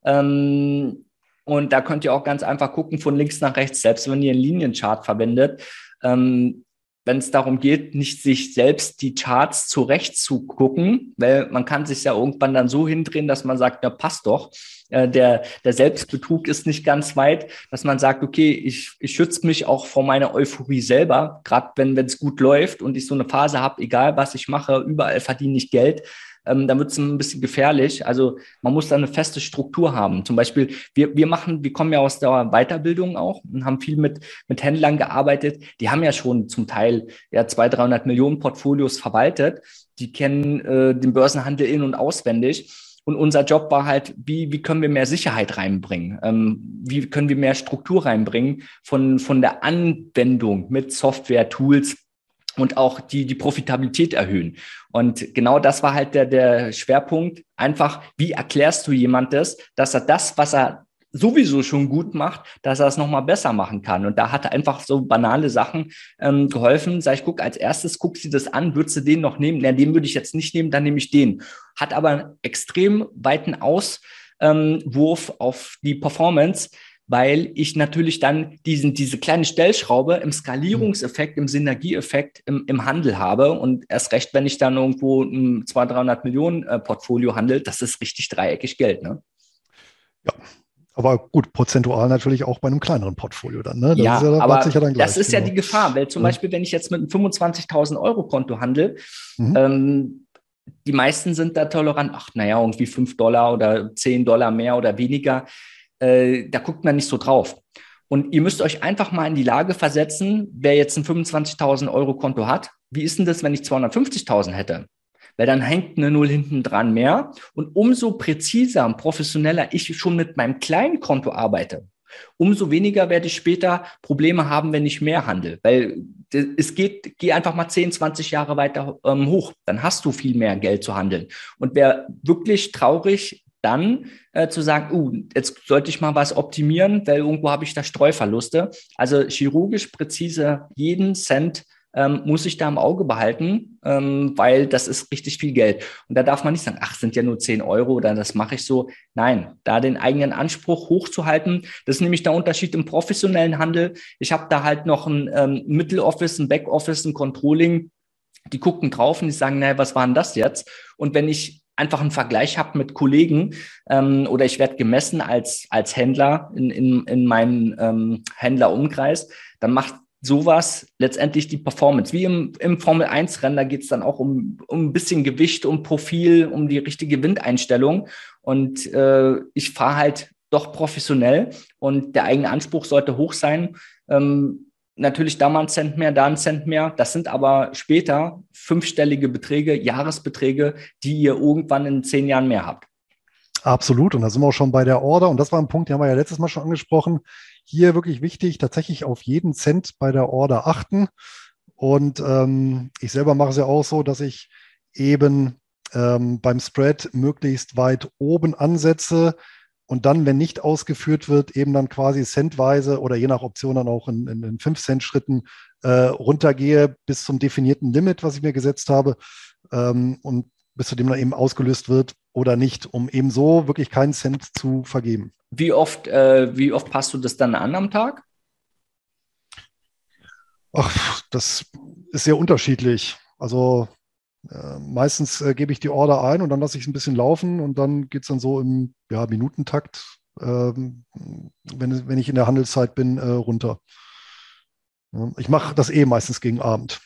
Ähm, und da könnt ihr auch ganz einfach gucken von links nach rechts, selbst wenn ihr einen Linienchart verwendet. Ähm, wenn es darum geht, nicht sich selbst die Charts zurecht zu gucken, weil man kann sich ja irgendwann dann so hindrehen, dass man sagt, na passt doch. Äh, der, der Selbstbetrug ist nicht ganz weit, dass man sagt, okay, ich, ich schütze mich auch vor meiner Euphorie selber, gerade wenn es gut läuft und ich so eine Phase habe, egal was ich mache, überall verdiene ich Geld, ähm, dann wird es ein bisschen gefährlich. Also man muss da eine feste Struktur haben. Zum Beispiel, wir, wir machen, wir kommen ja aus der Weiterbildung auch und haben viel mit, mit Händlern gearbeitet. Die haben ja schon zum Teil ja 200, 300 Millionen Portfolios verwaltet. Die kennen äh, den Börsenhandel in- und auswendig. Und unser Job war halt, wie, wie können wir mehr Sicherheit reinbringen? Ähm, wie können wir mehr Struktur reinbringen von, von der Anwendung mit Software, Tools, und auch die, die Profitabilität erhöhen. Und genau das war halt der, der Schwerpunkt. Einfach, wie erklärst du jemand das, dass er das, was er sowieso schon gut macht, dass er es nochmal besser machen kann. Und da hat einfach so banale Sachen ähm, geholfen. Sag ich, guck, als erstes guck sie das an, würdest du den noch nehmen? Na, den würde ich jetzt nicht nehmen, dann nehme ich den. Hat aber einen extrem weiten Auswurf ähm, auf die Performance, weil ich natürlich dann diesen, diese kleine Stellschraube im Skalierungseffekt, im Synergieeffekt im, im Handel habe. Und erst recht, wenn ich dann irgendwo ein 200, 300 Millionen äh, Portfolio handel, das ist richtig dreieckig Geld. Ne? Ja, aber gut, prozentual natürlich auch bei einem kleineren Portfolio dann. Ne? Das ja, ist ja, aber ja gleich, das ist genau. ja die Gefahr, weil zum ja. Beispiel, wenn ich jetzt mit einem 25.000 Euro Konto handle, mhm. ähm, die meisten sind da tolerant, ach naja, irgendwie 5 Dollar oder 10 Dollar mehr oder weniger, äh, da guckt man nicht so drauf. Und ihr müsst euch einfach mal in die Lage versetzen, wer jetzt ein 25.000 Euro Konto hat, wie ist denn das, wenn ich 250.000 hätte? weil dann hängt eine Null hinten dran mehr. Und umso präziser und professioneller ich schon mit meinem kleinen Konto arbeite, umso weniger werde ich später Probleme haben, wenn ich mehr handle. Weil es geht, geh einfach mal 10, 20 Jahre weiter ähm, hoch, dann hast du viel mehr Geld zu handeln. Und wer wirklich traurig dann äh, zu sagen, uh, jetzt sollte ich mal was optimieren, weil irgendwo habe ich da Streuverluste. Also chirurgisch präzise jeden Cent ähm, muss ich da im Auge behalten, ähm, weil das ist richtig viel Geld. Und da darf man nicht sagen, ach, sind ja nur 10 Euro oder das mache ich so. Nein, da den eigenen Anspruch hochzuhalten, das ist nämlich der Unterschied im professionellen Handel. Ich habe da halt noch ein ähm, Mitteloffice, ein Backoffice, ein Controlling. Die gucken drauf und die sagen, naja, was war denn das jetzt? Und wenn ich einfach einen Vergleich habe mit Kollegen ähm, oder ich werde gemessen als, als Händler in, in, in meinem ähm, Händlerumkreis, dann macht sowas letztendlich die Performance. Wie im, im Formel-1-Rennen, da geht es dann auch um, um ein bisschen Gewicht, um Profil, um die richtige Windeinstellung. Und äh, ich fahre halt doch professionell und der eigene Anspruch sollte hoch sein. Ähm, natürlich da mal ein Cent mehr, da ein Cent mehr. Das sind aber später fünfstellige Beträge, Jahresbeträge, die ihr irgendwann in zehn Jahren mehr habt. Absolut. Und da sind wir auch schon bei der Order. Und das war ein Punkt, den haben wir ja letztes Mal schon angesprochen. Hier wirklich wichtig, tatsächlich auf jeden Cent bei der Order achten. Und ähm, ich selber mache es ja auch so, dass ich eben ähm, beim Spread möglichst weit oben ansetze und dann, wenn nicht ausgeführt wird, eben dann quasi centweise oder je nach Option dann auch in, in, in 5-Cent-Schritten äh, runtergehe bis zum definierten Limit, was ich mir gesetzt habe ähm, und bis zu dem dann eben ausgelöst wird oder nicht, um eben so wirklich keinen Cent zu vergeben. Wie oft, äh, wie oft passt du das dann an am Tag? Ach, das ist sehr unterschiedlich. Also äh, meistens äh, gebe ich die Order ein und dann lasse ich es ein bisschen laufen und dann geht es dann so im ja, Minutentakt, ähm, wenn, wenn ich in der Handelszeit bin, äh, runter. Ich mache das eh meistens gegen Abend.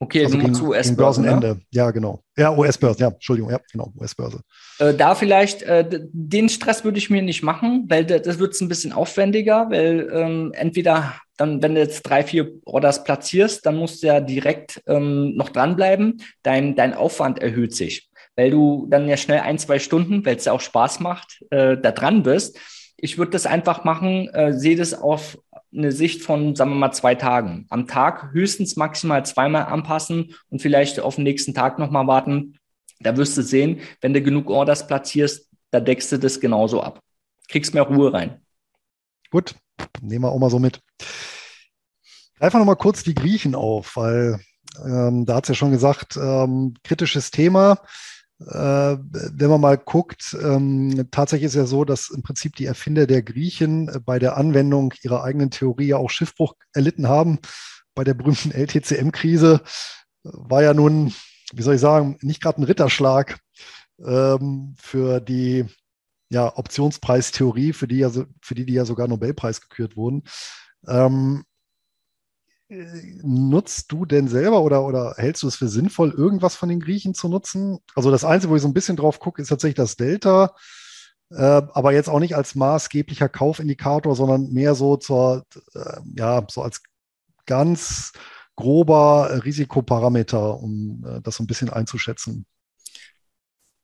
Okay, also gegen, zu US-Börse. Börsenende, ne? ja, genau. Ja, US-Börse, ja, Entschuldigung, ja, genau, US-Börse. Äh, da vielleicht, äh, den Stress würde ich mir nicht machen, weil das wird es ein bisschen aufwendiger, weil ähm, entweder dann, wenn du jetzt drei, vier Orders platzierst, dann musst du ja direkt ähm, noch dranbleiben. Dein, dein Aufwand erhöht sich, weil du dann ja schnell ein, zwei Stunden, weil es ja auch Spaß macht, äh, da dran bist. Ich würde das einfach machen, äh, sehe das auf eine Sicht von, sagen wir mal, zwei Tagen. Am Tag höchstens maximal zweimal anpassen und vielleicht auf den nächsten Tag nochmal warten. Da wirst du sehen, wenn du genug Orders platzierst, da deckst du das genauso ab. Kriegst mehr Ruhe rein. Gut, nehmen wir auch mal so mit. Einfach nochmal kurz die Griechen auf, weil ähm, da hat es ja schon gesagt, ähm, kritisches Thema. Äh, wenn man mal guckt, ähm, tatsächlich ist ja so, dass im Prinzip die Erfinder der Griechen äh, bei der Anwendung ihrer eigenen Theorie ja auch Schiffbruch erlitten haben. Bei der berühmten LTCM-Krise war ja nun, wie soll ich sagen, nicht gerade ein Ritterschlag ähm, für die ja, Optionspreistheorie, für die, ja, für die die ja sogar Nobelpreis gekürt wurden. Ähm, nutzt du denn selber oder, oder hältst du es für sinnvoll, irgendwas von den Griechen zu nutzen? Also das Einzige, wo ich so ein bisschen drauf gucke, ist tatsächlich das Delta, äh, aber jetzt auch nicht als maßgeblicher Kaufindikator, sondern mehr so zur, äh, ja, so als ganz grober Risikoparameter, um äh, das so ein bisschen einzuschätzen.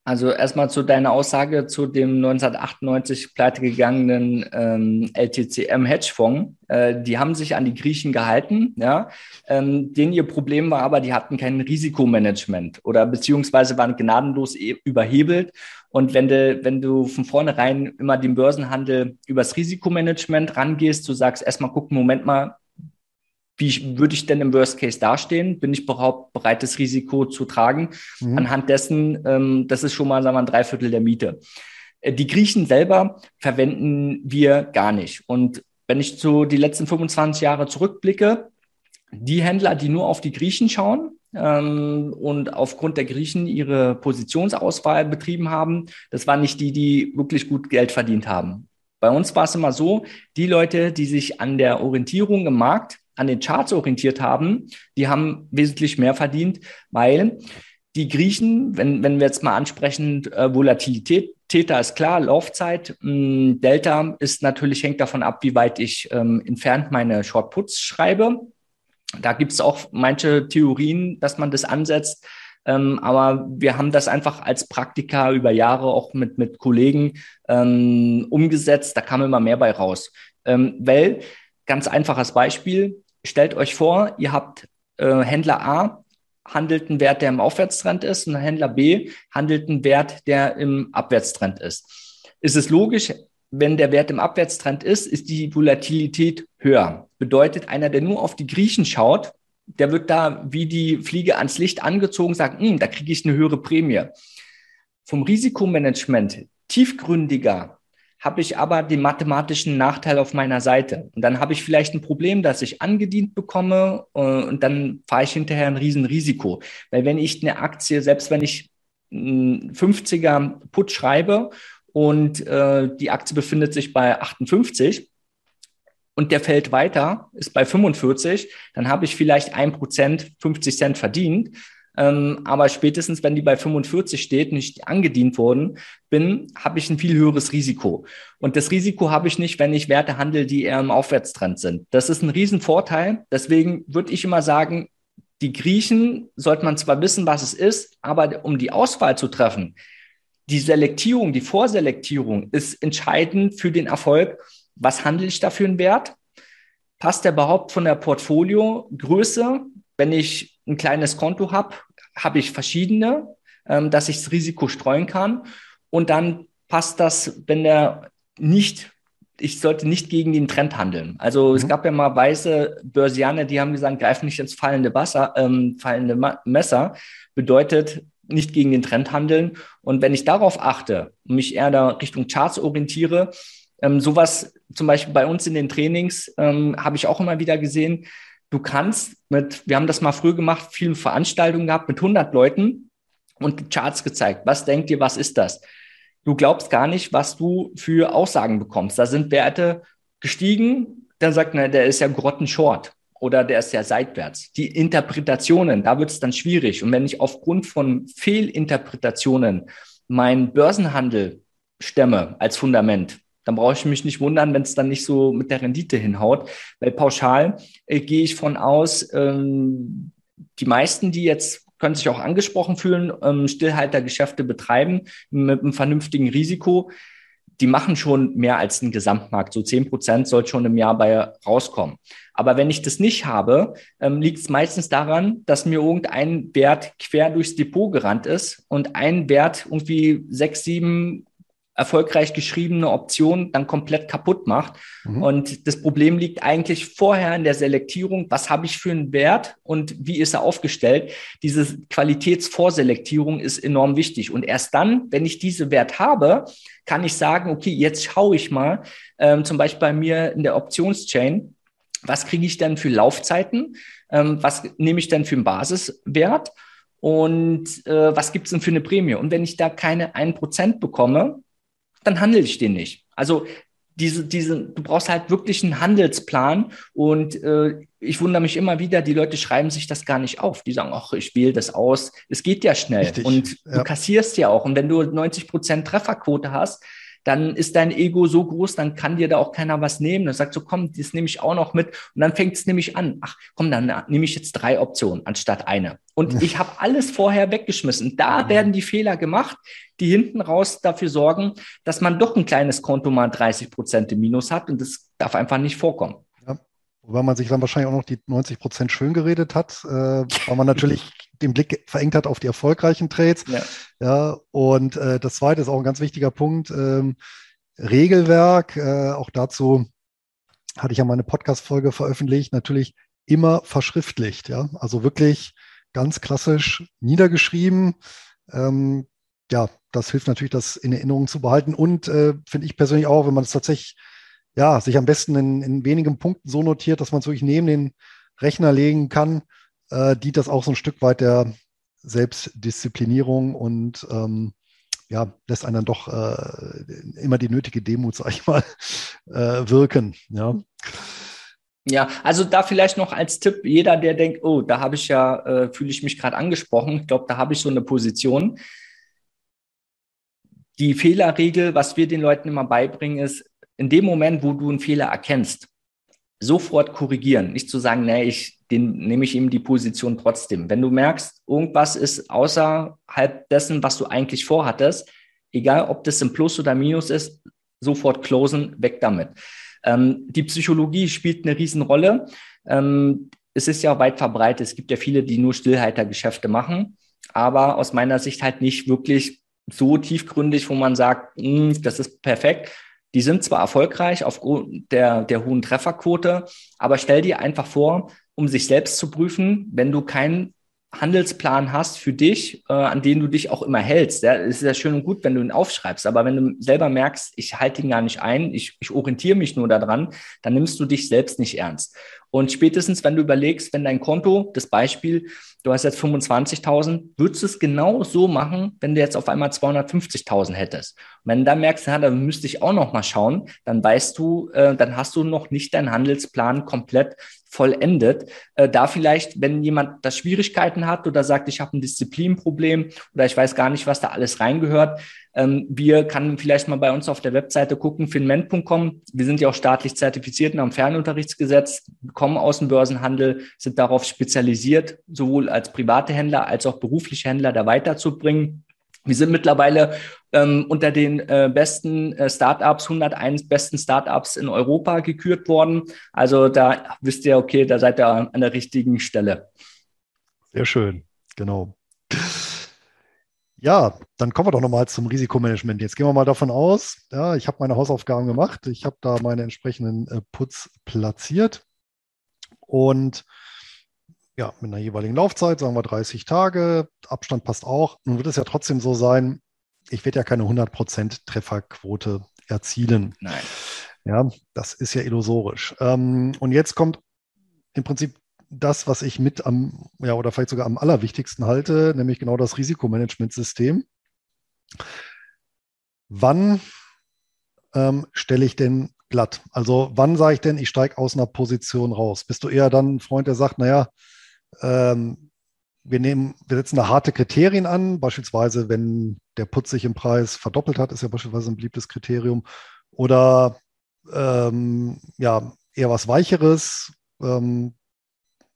Also erstmal zu deiner Aussage zu dem 1998 pleitegegangenen ähm, LTCM-Hedgefonds. Äh, die haben sich an die Griechen gehalten, ja. Ähm, denen ihr Problem war aber, die hatten kein Risikomanagement oder beziehungsweise waren gnadenlos e überhebelt. Und wenn du, wenn du von vornherein immer den Börsenhandel übers Risikomanagement rangehst, du sagst erstmal, guck, Moment mal, wie würde ich denn im Worst Case dastehen? Bin ich überhaupt bereit, das Risiko zu tragen? Mhm. Anhand dessen, ähm, das ist schon mal, sagen wir, ein Dreiviertel der Miete. Äh, die Griechen selber verwenden wir gar nicht. Und wenn ich zu die letzten 25 Jahre zurückblicke, die Händler, die nur auf die Griechen schauen ähm, und aufgrund der Griechen ihre Positionsauswahl betrieben haben, das waren nicht die, die wirklich gut Geld verdient haben. Bei uns war es immer so, die Leute, die sich an der Orientierung im Markt an den Charts orientiert haben, die haben wesentlich mehr verdient, weil die Griechen, wenn, wenn wir jetzt mal ansprechen, äh, Volatilität, Theta ist klar, Laufzeit, mh, hm, Delta ist natürlich, hängt davon ab, wie weit ich ähm, entfernt meine Shortputs schreibe. Da gibt es auch manche Theorien, dass man das ansetzt. Ähm, aber wir haben das einfach als Praktiker über Jahre auch mit, mit Kollegen ähm, umgesetzt. Da kam immer mehr bei raus. Ähm, weil, ganz einfaches Beispiel, stellt euch vor, ihr habt äh, Händler A, handelt einen Wert, der im Aufwärtstrend ist, und Händler B handelt einen Wert, der im Abwärtstrend ist. Ist es logisch, wenn der Wert im Abwärtstrend ist, ist die Volatilität höher. Bedeutet, einer, der nur auf die Griechen schaut, der wird da wie die Fliege ans Licht angezogen, sagt, hm, da kriege ich eine höhere Prämie. Vom Risikomanagement tiefgründiger habe ich aber den mathematischen Nachteil auf meiner Seite. Und dann habe ich vielleicht ein Problem, dass ich angedient bekomme äh, und dann fahre ich hinterher ein Riesenrisiko. Weil wenn ich eine Aktie, selbst wenn ich einen 50er Put schreibe und äh, die Aktie befindet sich bei 58 und der fällt weiter, ist bei 45, dann habe ich vielleicht ein Prozent 50 Cent verdient. Ähm, aber spätestens, wenn die bei 45 steht und ich angedient worden bin, habe ich ein viel höheres Risiko. Und das Risiko habe ich nicht, wenn ich Werte handle, die eher im Aufwärtstrend sind. Das ist ein Riesenvorteil. Deswegen würde ich immer sagen, die Griechen sollte man zwar wissen, was es ist, aber um die Auswahl zu treffen, die Selektierung, die Vorselektierung ist entscheidend für den Erfolg. Was handle ich da für einen Wert? Passt der überhaupt von der Portfoliogröße? Wenn ich ein kleines Konto habe, habe ich verschiedene, ähm, dass ich das Risiko streuen kann. Und dann passt das, wenn der nicht, ich sollte nicht gegen den Trend handeln. Also mhm. es gab ja mal weiße Börsianer, die haben gesagt, greif nicht ins fallende Wasser, ähm, fallende Ma Messer. Bedeutet, nicht gegen den Trend handeln. Und wenn ich darauf achte und mich eher da Richtung Charts orientiere, ähm, sowas zum Beispiel bei uns in den Trainings ähm, habe ich auch immer wieder gesehen, du kannst mit, wir haben das mal früher gemacht, viele Veranstaltungen gehabt mit 100 Leuten und Charts gezeigt. Was denkt ihr, was ist das? Du glaubst gar nicht, was du für Aussagen bekommst. Da sind Werte gestiegen, dann sagt man, der ist ja grottenshort oder der ist ja seitwärts. Die Interpretationen, da wird es dann schwierig. Und wenn ich aufgrund von Fehlinterpretationen meinen Börsenhandel stemme als Fundament, dann brauche ich mich nicht wundern, wenn es dann nicht so mit der Rendite hinhaut, weil pauschal äh, gehe ich von aus, ähm, die meisten, die jetzt können sich auch angesprochen fühlen, ähm, Stillhaltergeschäfte betreiben mit einem vernünftigen Risiko, die machen schon mehr als ein Gesamtmarkt. So zehn Prozent soll schon im Jahr bei rauskommen. Aber wenn ich das nicht habe, ähm, liegt es meistens daran, dass mir irgendein Wert quer durchs Depot gerannt ist und ein Wert irgendwie sechs, sieben erfolgreich geschriebene Option dann komplett kaputt macht. Mhm. Und das Problem liegt eigentlich vorher in der Selektierung. Was habe ich für einen Wert und wie ist er aufgestellt? Diese Qualitätsvorselektierung ist enorm wichtig. Und erst dann, wenn ich diese Wert habe, kann ich sagen, okay, jetzt schaue ich mal, ähm, zum Beispiel bei mir in der Optionschain, was kriege ich denn für Laufzeiten? Ähm, was nehme ich denn für einen Basiswert? Und äh, was gibt es denn für eine Prämie? Und wenn ich da keine 1% bekomme, dann handle ich den nicht. Also diese, diese, du brauchst halt wirklich einen Handelsplan und äh, ich wundere mich immer wieder, die Leute schreiben sich das gar nicht auf. Die sagen, ach, ich wähle das aus. Es geht ja schnell Richtig, und ja. du kassierst ja auch. Und wenn du 90 Prozent Trefferquote hast, dann ist dein Ego so groß, dann kann dir da auch keiner was nehmen. Dann sagt so, komm, das nehme ich auch noch mit. Und dann fängt es nämlich an. Ach, komm, dann nehme ich jetzt drei Optionen anstatt eine. Und ich habe alles vorher weggeschmissen. Da werden die Fehler gemacht, die hinten raus dafür sorgen, dass man doch ein kleines Konto mal 30 Prozent im Minus hat. Und das darf einfach nicht vorkommen. Ja. Wobei man sich dann wahrscheinlich auch noch die 90 Prozent schön geredet hat, äh, weil man natürlich den Blick verengt hat auf die erfolgreichen Trades. Ja. ja und äh, das zweite ist auch ein ganz wichtiger Punkt. Ähm, Regelwerk, äh, auch dazu hatte ich ja meine Podcast-Folge veröffentlicht, natürlich immer verschriftlicht. Ja, also wirklich ganz klassisch niedergeschrieben. Ähm, ja, das hilft natürlich, das in Erinnerung zu behalten. Und äh, finde ich persönlich auch, wenn man es tatsächlich, ja, sich am besten in, in wenigen Punkten so notiert, dass man es wirklich neben den Rechner legen kann, äh, dient das auch so ein Stück weit der Selbstdisziplinierung und ähm, ja, lässt einen dann doch äh, immer die nötige Demut, sag ich mal, äh, wirken. Ja. Ja, also da vielleicht noch als Tipp, jeder, der denkt, oh, da habe ich ja, äh, fühle ich mich gerade angesprochen, ich glaube, da habe ich so eine Position. Die Fehlerregel, was wir den Leuten immer beibringen, ist, in dem Moment, wo du einen Fehler erkennst, sofort korrigieren. Nicht zu sagen, nee, ich den nehme ich ihm die Position trotzdem. Wenn du merkst, irgendwas ist außerhalb dessen, was du eigentlich vorhattest, egal ob das im Plus oder Minus ist, sofort closen, weg damit. Ähm, die Psychologie spielt eine Riesenrolle. Ähm, es ist ja weit verbreitet. Es gibt ja viele, die nur Stillhaltergeschäfte machen, aber aus meiner Sicht halt nicht wirklich so tiefgründig, wo man sagt, hm, das ist perfekt. Die sind zwar erfolgreich aufgrund der, der hohen Trefferquote, aber stell dir einfach vor, um sich selbst zu prüfen, wenn du keinen Handelsplan hast für dich, äh, an den du dich auch immer hältst. Ja, es ist ja schön und gut, wenn du ihn aufschreibst, aber wenn du selber merkst, ich halte ihn gar nicht ein, ich, ich orientiere mich nur daran, dann nimmst du dich selbst nicht ernst. Und spätestens, wenn du überlegst, wenn dein Konto, das Beispiel, du hast jetzt 25.000, würdest du es genau so machen, wenn du jetzt auf einmal 250.000 hättest. Und wenn du dann merkst, ja, da müsste ich auch noch mal schauen, dann weißt du, äh, dann hast du noch nicht deinen Handelsplan komplett vollendet. Äh, da vielleicht, wenn jemand da Schwierigkeiten hat oder sagt, ich habe ein Disziplinproblem oder ich weiß gar nicht, was da alles reingehört, ähm, wir kann vielleicht mal bei uns auf der Webseite gucken, finment.com. Wir sind ja auch staatlich zertifiziert und haben Fernunterrichtsgesetz, kommen aus dem Börsenhandel, sind darauf spezialisiert, sowohl als private Händler als auch berufliche Händler da weiterzubringen. Wir sind mittlerweile ähm, unter den äh, besten äh, Startups, 101 besten Startups in Europa gekürt worden. Also da wisst ihr, okay, da seid ihr an der richtigen Stelle. Sehr schön, genau. Ja, dann kommen wir doch nochmal zum Risikomanagement. Jetzt gehen wir mal davon aus, ja, ich habe meine Hausaufgaben gemacht, ich habe da meine entsprechenden äh, Puts platziert und ja, mit einer jeweiligen Laufzeit, sagen wir 30 Tage, Abstand passt auch. Nun wird es ja trotzdem so sein, ich werde ja keine 100% Trefferquote erzielen. Nein. Ja, das ist ja illusorisch. Ähm, und jetzt kommt im Prinzip das, was ich mit am, ja, oder vielleicht sogar am allerwichtigsten halte, nämlich genau das Risikomanagementsystem. Wann ähm, stelle ich denn glatt? Also wann sage ich denn, ich steige aus einer Position raus? Bist du eher dann ein Freund, der sagt, naja, ähm, wir nehmen, wir setzen da harte Kriterien an, beispielsweise, wenn der Putz sich im Preis verdoppelt hat, ist ja beispielsweise ein beliebtes Kriterium. Oder ähm, ja, eher was Weicheres. Ähm,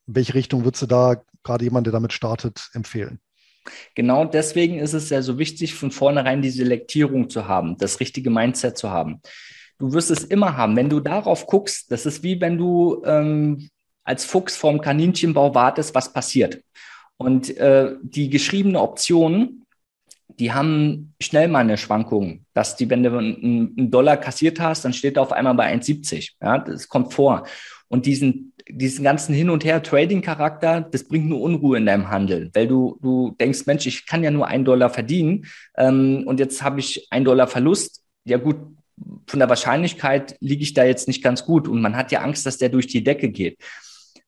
welche Richtung würdest du da gerade jemand, der damit startet, empfehlen? Genau deswegen ist es ja so wichtig, von vornherein die Selektierung zu haben, das richtige Mindset zu haben. Du wirst es immer haben. Wenn du darauf guckst, das ist wie wenn du ähm, als Fuchs vorm Kaninchenbau wartest, was passiert. Und äh, die geschriebene Option, die haben schnell mal eine Schwankung, dass die, wenn du einen Dollar kassiert hast, dann steht er auf einmal bei 1,70. Ja, das kommt vor. Und diesen, diesen ganzen Hin- und Her-Trading-Charakter, das bringt nur Unruhe in deinem Handel, weil du, du denkst, Mensch, ich kann ja nur einen Dollar verdienen ähm, und jetzt habe ich einen Dollar Verlust. Ja gut, von der Wahrscheinlichkeit liege ich da jetzt nicht ganz gut und man hat ja Angst, dass der durch die Decke geht.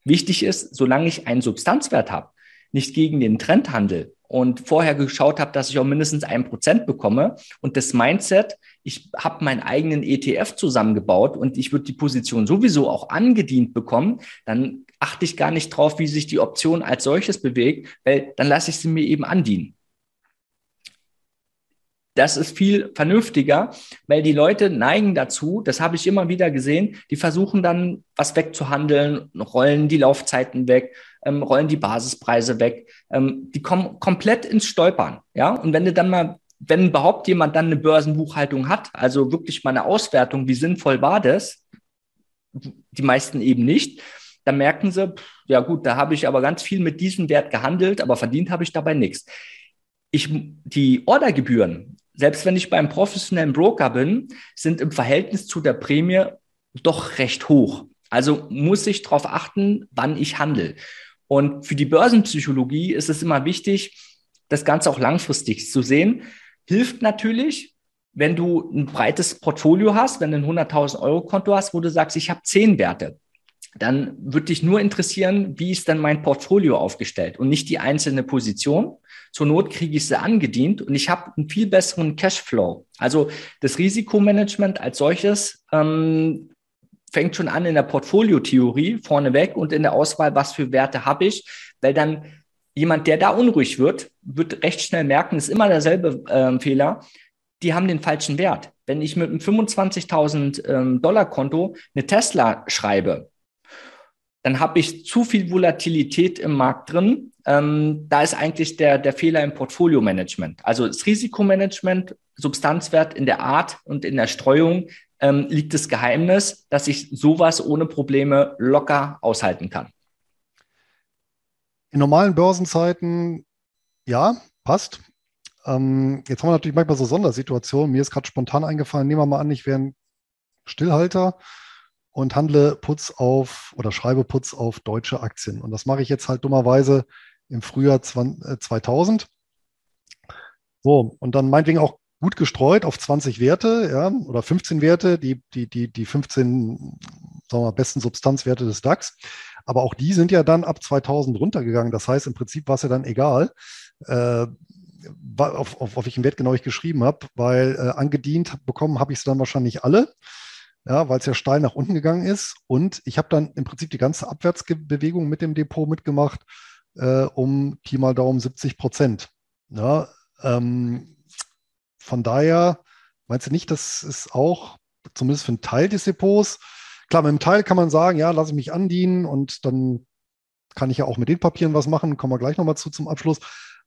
Wichtig ist, solange ich einen Substanzwert habe, nicht gegen den Trendhandel. Und vorher geschaut habe, dass ich auch mindestens ein Prozent bekomme. Und das Mindset, ich habe meinen eigenen ETF zusammengebaut und ich würde die Position sowieso auch angedient bekommen, dann achte ich gar nicht drauf, wie sich die Option als solches bewegt, weil dann lasse ich sie mir eben andienen. Das ist viel vernünftiger, weil die Leute neigen dazu, das habe ich immer wieder gesehen, die versuchen dann was wegzuhandeln, rollen die Laufzeiten weg, ähm, rollen die Basispreise weg, ähm, die kommen komplett ins Stolpern. Ja, und wenn du dann mal, wenn überhaupt jemand dann eine Börsenbuchhaltung hat, also wirklich mal eine Auswertung, wie sinnvoll war das, die meisten eben nicht, dann merken sie, ja gut, da habe ich aber ganz viel mit diesem Wert gehandelt, aber verdient habe ich dabei nichts. Ich, die Ordergebühren, selbst wenn ich beim professionellen Broker bin, sind im Verhältnis zu der Prämie doch recht hoch. Also muss ich darauf achten, wann ich handle. Und für die Börsenpsychologie ist es immer wichtig, das Ganze auch langfristig zu sehen. Hilft natürlich, wenn du ein breites Portfolio hast, wenn du ein 100.000 Euro Konto hast, wo du sagst, ich habe zehn Werte dann würde dich nur interessieren, wie ist denn mein Portfolio aufgestellt und nicht die einzelne Position. Zur Not kriege ich sie angedient und ich habe einen viel besseren Cashflow. Also das Risikomanagement als solches ähm, fängt schon an in der Portfoliotheorie vorneweg und in der Auswahl, was für Werte habe ich, weil dann jemand, der da unruhig wird, wird recht schnell merken, ist immer derselbe äh, Fehler. Die haben den falschen Wert. Wenn ich mit einem 25.000 ähm, Dollar Konto eine Tesla schreibe, dann habe ich zu viel Volatilität im Markt drin. Ähm, da ist eigentlich der, der Fehler im Portfolio-Management. Also das Risikomanagement, Substanzwert in der Art und in der Streuung ähm, liegt das Geheimnis, dass ich sowas ohne Probleme locker aushalten kann. In normalen Börsenzeiten, ja, passt. Ähm, jetzt haben wir natürlich manchmal so Sondersituationen. Mir ist gerade spontan eingefallen, nehmen wir mal an, ich wäre ein Stillhalter und handle Putz auf oder schreibe Putz auf deutsche Aktien. Und das mache ich jetzt halt dummerweise im Frühjahr 2000. Äh, so, und dann meinetwegen auch gut gestreut auf 20 Werte, ja, oder 15 Werte, die, die, die, die 15 sagen wir, besten Substanzwerte des DAX. Aber auch die sind ja dann ab 2000 runtergegangen. Das heißt, im Prinzip war es ja dann egal, äh, auf, auf, auf welchen Wert genau ich geschrieben habe, weil äh, angedient bekommen habe ich es dann wahrscheinlich alle ja, weil es ja steil nach unten gegangen ist. Und ich habe dann im Prinzip die ganze Abwärtsbewegung mit dem Depot mitgemacht, äh, um Pi mal Daumen 70 Prozent. Ja, ähm, von daher meinst du nicht, dass es auch, zumindest für einen Teil des Depots, klar, mit einem Teil kann man sagen, ja, lasse ich mich andienen und dann kann ich ja auch mit den Papieren was machen, kommen wir gleich nochmal zu zum Abschluss.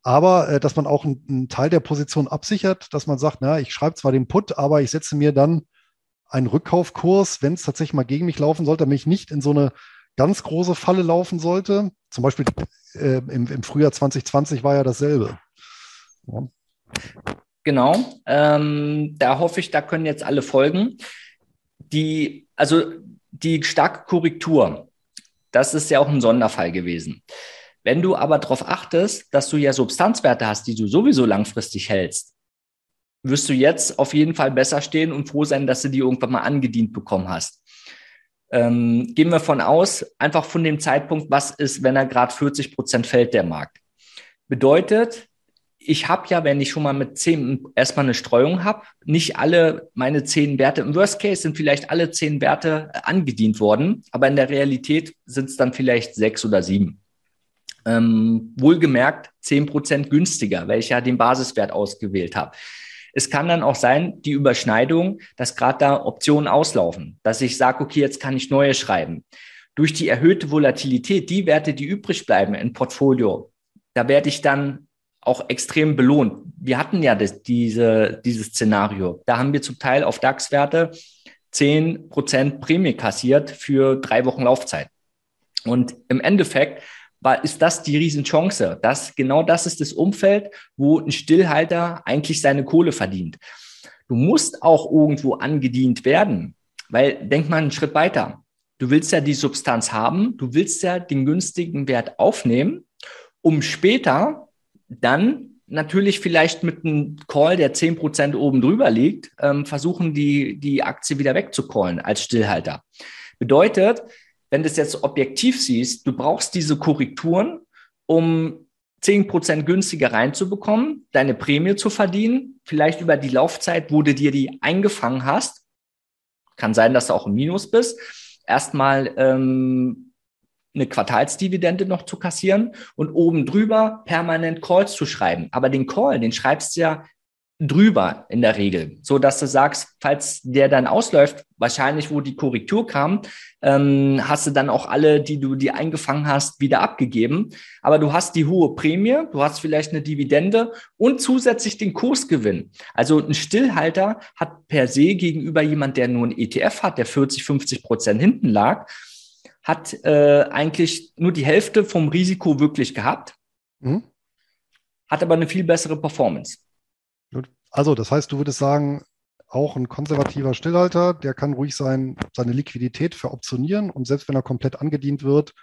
Aber äh, dass man auch einen, einen, Teil der Position absichert, dass man sagt, na, ich schreibe zwar den Put, aber ich setze mir dann einen Rückkaufkurs, wenn es tatsächlich mal gegen mich laufen sollte, damit ich nicht in so eine ganz große Falle laufen sollte. Zum Beispiel äh, im, im, Frühjahr 2020 war ja dasselbe. Ja. Genau, ähm, da hoffe ich, da können jetzt alle folgen. Die, also die starke Korrektur, das ist ja auch ein Sonderfall gewesen. Wenn du aber darauf achtest, dass du ja Substanzwerte hast, die du sowieso langfristig hältst, wirst du jetzt auf jeden Fall besser stehen und froh sein, dass du die irgendwann mal angedient bekommen hast. Ähm, gehen wir von aus, einfach von dem Zeitpunkt, was ist, wenn er gerade 40 Prozent fällt, der Markt. Bedeutet, ich habe ja, wenn ich schon mal mit zehn erstmal eine Streuung habe, nicht alle meine zehn Werte, im Worst Case sind vielleicht alle zehn Werte angedient worden, aber in der Realität sind es dann vielleicht sechs oder sieben. Ähm, wohlgemerkt zehn Prozent günstiger, weil ich ja den Basiswert ausgewählt habe. Es kann dann auch sein, die Überschneidung, dass gerade da Optionen auslaufen, dass ich sage, okay, jetzt kann ich neue schreiben. Durch die erhöhte Volatilität, die Werte, die übrig bleiben im Portfolio, da werde ich dann auch extrem belohnt. Wir hatten ja das, diese, dieses Szenario. Da haben wir zum Teil auf DAX-Werte 10% Prämie kassiert für drei Wochen Laufzeit. Und im Endeffekt war, ist das die Riesenchance. Das, genau das ist das Umfeld, wo ein Stillhalter eigentlich seine Kohle verdient. Du musst auch irgendwo angedient werden, weil denk mal einen Schritt weiter. Du willst ja die Substanz haben, du willst ja den günstigen Wert aufnehmen, um später dann natürlich vielleicht mit einem Call, der zehn Prozent oben drüber liegt, ähm, versuchen, die, die Aktie wieder wegzucallen als Stillhalter. Bedeutet, wenn du es jetzt objektiv siehst, du brauchst diese Korrekturen, um 10% günstiger reinzubekommen, deine Prämie zu verdienen, vielleicht über die Laufzeit, wo du dir die eingefangen hast. Kann sein, dass du auch im Minus bist. Erstmal ähm, eine Quartalsdividende noch zu kassieren und oben drüber permanent Calls zu schreiben. Aber den Call, den schreibst du ja drüber in der Regel, so dass du sagst, falls der dann ausläuft, wahrscheinlich wo die Korrektur kam, ähm, hast du dann auch alle, die du die eingefangen hast, wieder abgegeben. Aber du hast die hohe Prämie, du hast vielleicht eine Dividende und zusätzlich den Kursgewinn. Also ein Stillhalter hat per se gegenüber jemand, der nur ein ETF hat, der 40, 50 Prozent hinten lag, hat äh, eigentlich nur die Hälfte vom Risiko wirklich gehabt, mhm. hat aber eine viel bessere Performance. Also, das heißt, du würdest sagen, auch ein konservativer Stillhalter, der kann ruhig sein, seine Liquidität veroptionieren und selbst wenn er komplett angedient wird,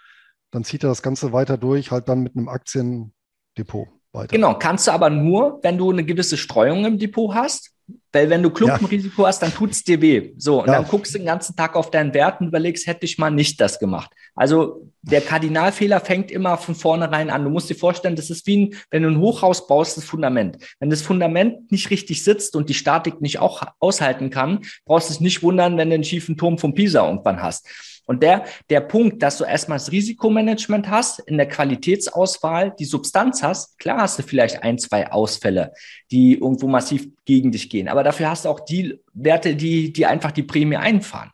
dann zieht er das Ganze weiter durch, halt dann mit einem Aktiendepot weiter. Genau, kannst du aber nur, wenn du eine gewisse Streuung im Depot hast weil wenn du Klumpenrisiko ja. hast, dann tut es dir weh. So, und ja. dann guckst du den ganzen Tag auf deinen Wert und überlegst, hätte ich mal nicht das gemacht. Also der Kardinalfehler fängt immer von vornherein an. Du musst dir vorstellen, das ist wie ein, wenn du ein Hochhaus baust, das Fundament. Wenn das Fundament nicht richtig sitzt und die Statik nicht auch aushalten kann, brauchst du dich nicht wundern, wenn du einen schiefen Turm von Pisa irgendwann hast. Und der, der Punkt, dass du erstmal das Risikomanagement hast, in der Qualitätsauswahl die Substanz hast, klar hast du vielleicht ein, zwei Ausfälle, die irgendwo massiv gegen dich gehen. Aber dafür hast du auch die Werte, die, die einfach die Prämie einfahren.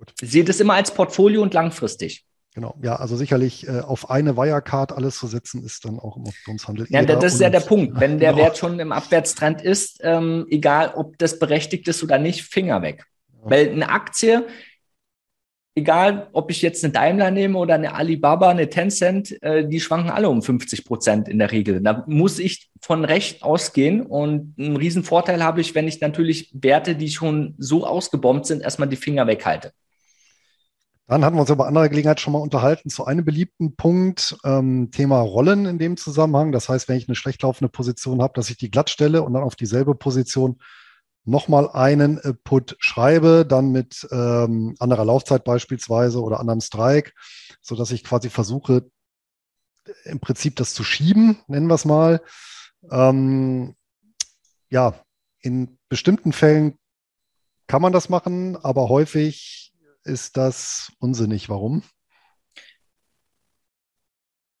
Gut. Seht es immer als Portfolio und langfristig. Genau, ja, also sicherlich äh, auf eine Wirecard alles zu setzen, ist dann auch im Optionshandel. Ja, das ist ja der Punkt. Wenn der genau. Wert schon im Abwärtstrend ist, ähm, egal ob das berechtigt ist oder nicht, Finger weg. Ja. Weil eine Aktie egal ob ich jetzt eine Daimler nehme oder eine Alibaba, eine Tencent, äh, die schwanken alle um 50 Prozent in der Regel. Da muss ich von Recht ausgehen und einen riesen Vorteil habe ich, wenn ich natürlich Werte, die schon so ausgebombt sind, erstmal die Finger weghalte. Dann hatten wir uns aber andere Gelegenheit schon mal unterhalten zu einem beliebten Punkt, ähm, Thema Rollen in dem Zusammenhang. Das heißt, wenn ich eine schlecht laufende Position habe, dass ich die glatt stelle und dann auf dieselbe Position nochmal einen äh, Put schreibe, dann mit ähm, anderer Laufzeit beispielsweise oder anderem Strike, sodass ich quasi versuche, im Prinzip das zu schieben, nennen wir es mal. Ähm, ja, in bestimmten Fällen kann man das machen, aber häufig ist das unsinnig. Warum?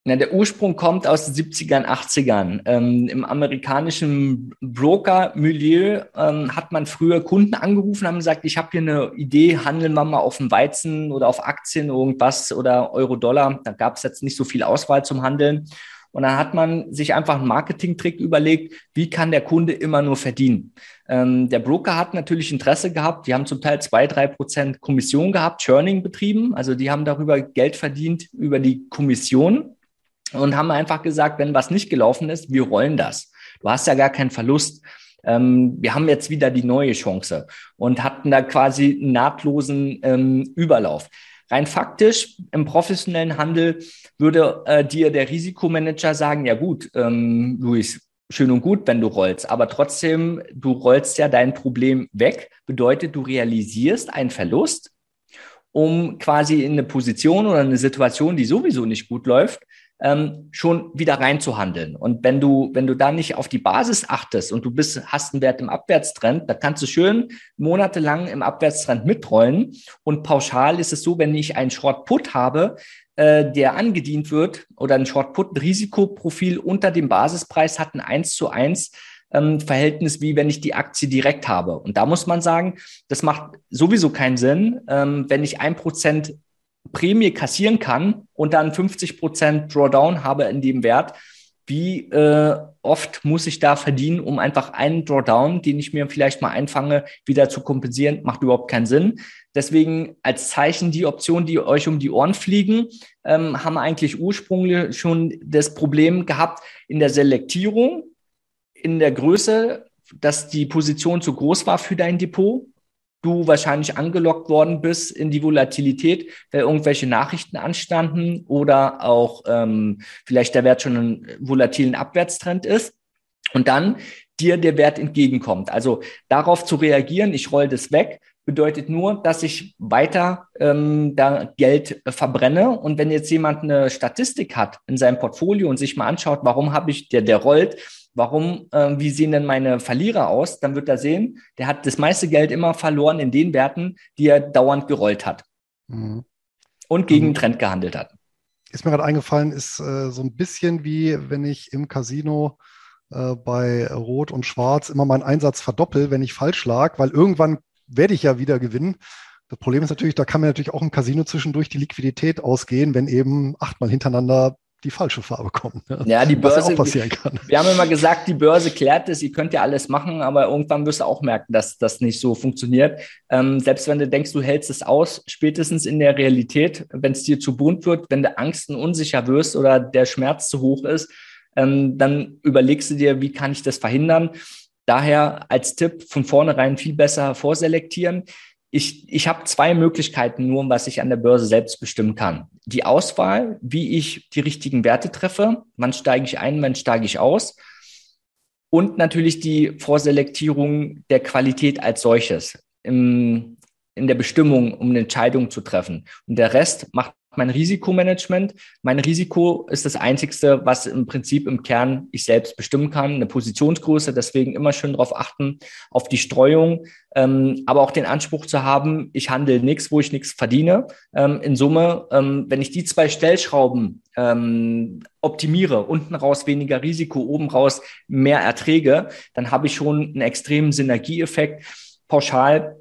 Na, der Ursprung kommt aus den 70ern, 80ern. Ähm, Im amerikanischen Broker-Milieu ähm, hat man früher Kunden angerufen, haben gesagt, ich habe hier eine Idee, handeln wir mal auf dem Weizen oder auf Aktien irgendwas oder Euro-Dollar. Da gab es jetzt nicht so viel Auswahl zum Handeln. Und dann hat man sich einfach einen Marketing-Trick überlegt, wie kann der Kunde immer nur verdienen. Ähm, der Broker hat natürlich Interesse gehabt. Die haben zum Teil zwei, drei Prozent Kommission gehabt, Churning betrieben. Also die haben darüber Geld verdient über die Kommission und haben einfach gesagt, wenn was nicht gelaufen ist, wir rollen das. Du hast ja gar keinen Verlust. Ähm, wir haben jetzt wieder die neue Chance und hatten da quasi einen nahtlosen ähm, Überlauf. Rein faktisch im professionellen Handel würde äh, dir der Risikomanager sagen, ja gut, ähm, Luis, schön und gut, wenn du rollst, aber trotzdem, du rollst ja dein Problem weg, bedeutet, du realisierst einen Verlust, um quasi in eine Position oder eine Situation, die sowieso nicht gut läuft, ähm, schon wieder reinzuhandeln. Und wenn du, wenn du da nicht auf die Basis achtest und du bist, hast einen Wert im Abwärtstrend, da kannst du schön monatelang im Abwärtstrend mitrollen. Und pauschal ist es so, wenn ich einen Short Put habe, äh, der angedient wird oder ein Short Put Risikoprofil unter dem Basispreis hat ein 1 zu 1 ähm, Verhältnis, wie wenn ich die Aktie direkt habe. Und da muss man sagen, das macht sowieso keinen Sinn, ähm, wenn ich ein Prozent Prämie kassieren kann und dann 50 Prozent Drawdown habe in dem Wert, wie äh, oft muss ich da verdienen, um einfach einen Drawdown, den ich mir vielleicht mal einfange, wieder zu kompensieren, macht überhaupt keinen Sinn. Deswegen als Zeichen die Optionen, die euch um die Ohren fliegen, ähm, haben eigentlich ursprünglich schon das Problem gehabt in der Selektierung, in der Größe, dass die Position zu groß war für dein Depot du wahrscheinlich angelockt worden bist in die Volatilität, weil irgendwelche Nachrichten anstanden oder auch ähm, vielleicht der Wert schon einen volatilen Abwärtstrend ist und dann dir der Wert entgegenkommt. Also darauf zu reagieren, ich roll das weg, bedeutet nur, dass ich weiter ähm, da Geld äh, verbrenne. Und wenn jetzt jemand eine Statistik hat in seinem Portfolio und sich mal anschaut, warum habe ich, der, der rollt, warum, äh, wie sehen denn meine Verlierer aus, dann wird er sehen, der hat das meiste Geld immer verloren in den Werten, die er dauernd gerollt hat mhm. und gegen den Trend gehandelt hat. Ist mir gerade eingefallen, ist äh, so ein bisschen wie wenn ich im Casino äh, bei Rot und Schwarz immer meinen Einsatz verdoppel, wenn ich falsch lag, weil irgendwann werde ich ja wieder gewinnen. Das Problem ist natürlich, da kann mir natürlich auch im Casino zwischendurch die Liquidität ausgehen, wenn eben achtmal hintereinander die falsche Farbe kommt. Ne? Ja, die Börse. Was ja auch passieren kann. Wir haben immer gesagt, die Börse klärt es, ihr könnt ja alles machen, aber irgendwann wirst du auch merken, dass das nicht so funktioniert. Ähm, selbst wenn du denkst, du hältst es aus, spätestens in der Realität, wenn es dir zu bunt wird, wenn du Angst und unsicher wirst oder der Schmerz zu hoch ist, ähm, dann überlegst du dir, wie kann ich das verhindern? Daher als Tipp von vornherein viel besser vorselektieren ich, ich habe zwei Möglichkeiten nur, was ich an der Börse selbst bestimmen kann. Die Auswahl, wie ich die richtigen Werte treffe, wann steige ich ein, wann steige ich aus. Und natürlich die Vorselektierung der Qualität als solches im, in der Bestimmung, um eine Entscheidung zu treffen. Und der Rest macht mein Risikomanagement. Mein Risiko ist das Einzigste, was im Prinzip im Kern ich selbst bestimmen kann. Eine Positionsgröße, deswegen immer schön darauf achten, auf die Streuung, ähm, aber auch den Anspruch zu haben, ich handle nichts, wo ich nichts verdiene. Ähm, in Summe, ähm, wenn ich die zwei Stellschrauben ähm, optimiere, unten raus weniger Risiko, oben raus mehr Erträge, dann habe ich schon einen extremen Synergieeffekt. Pauschal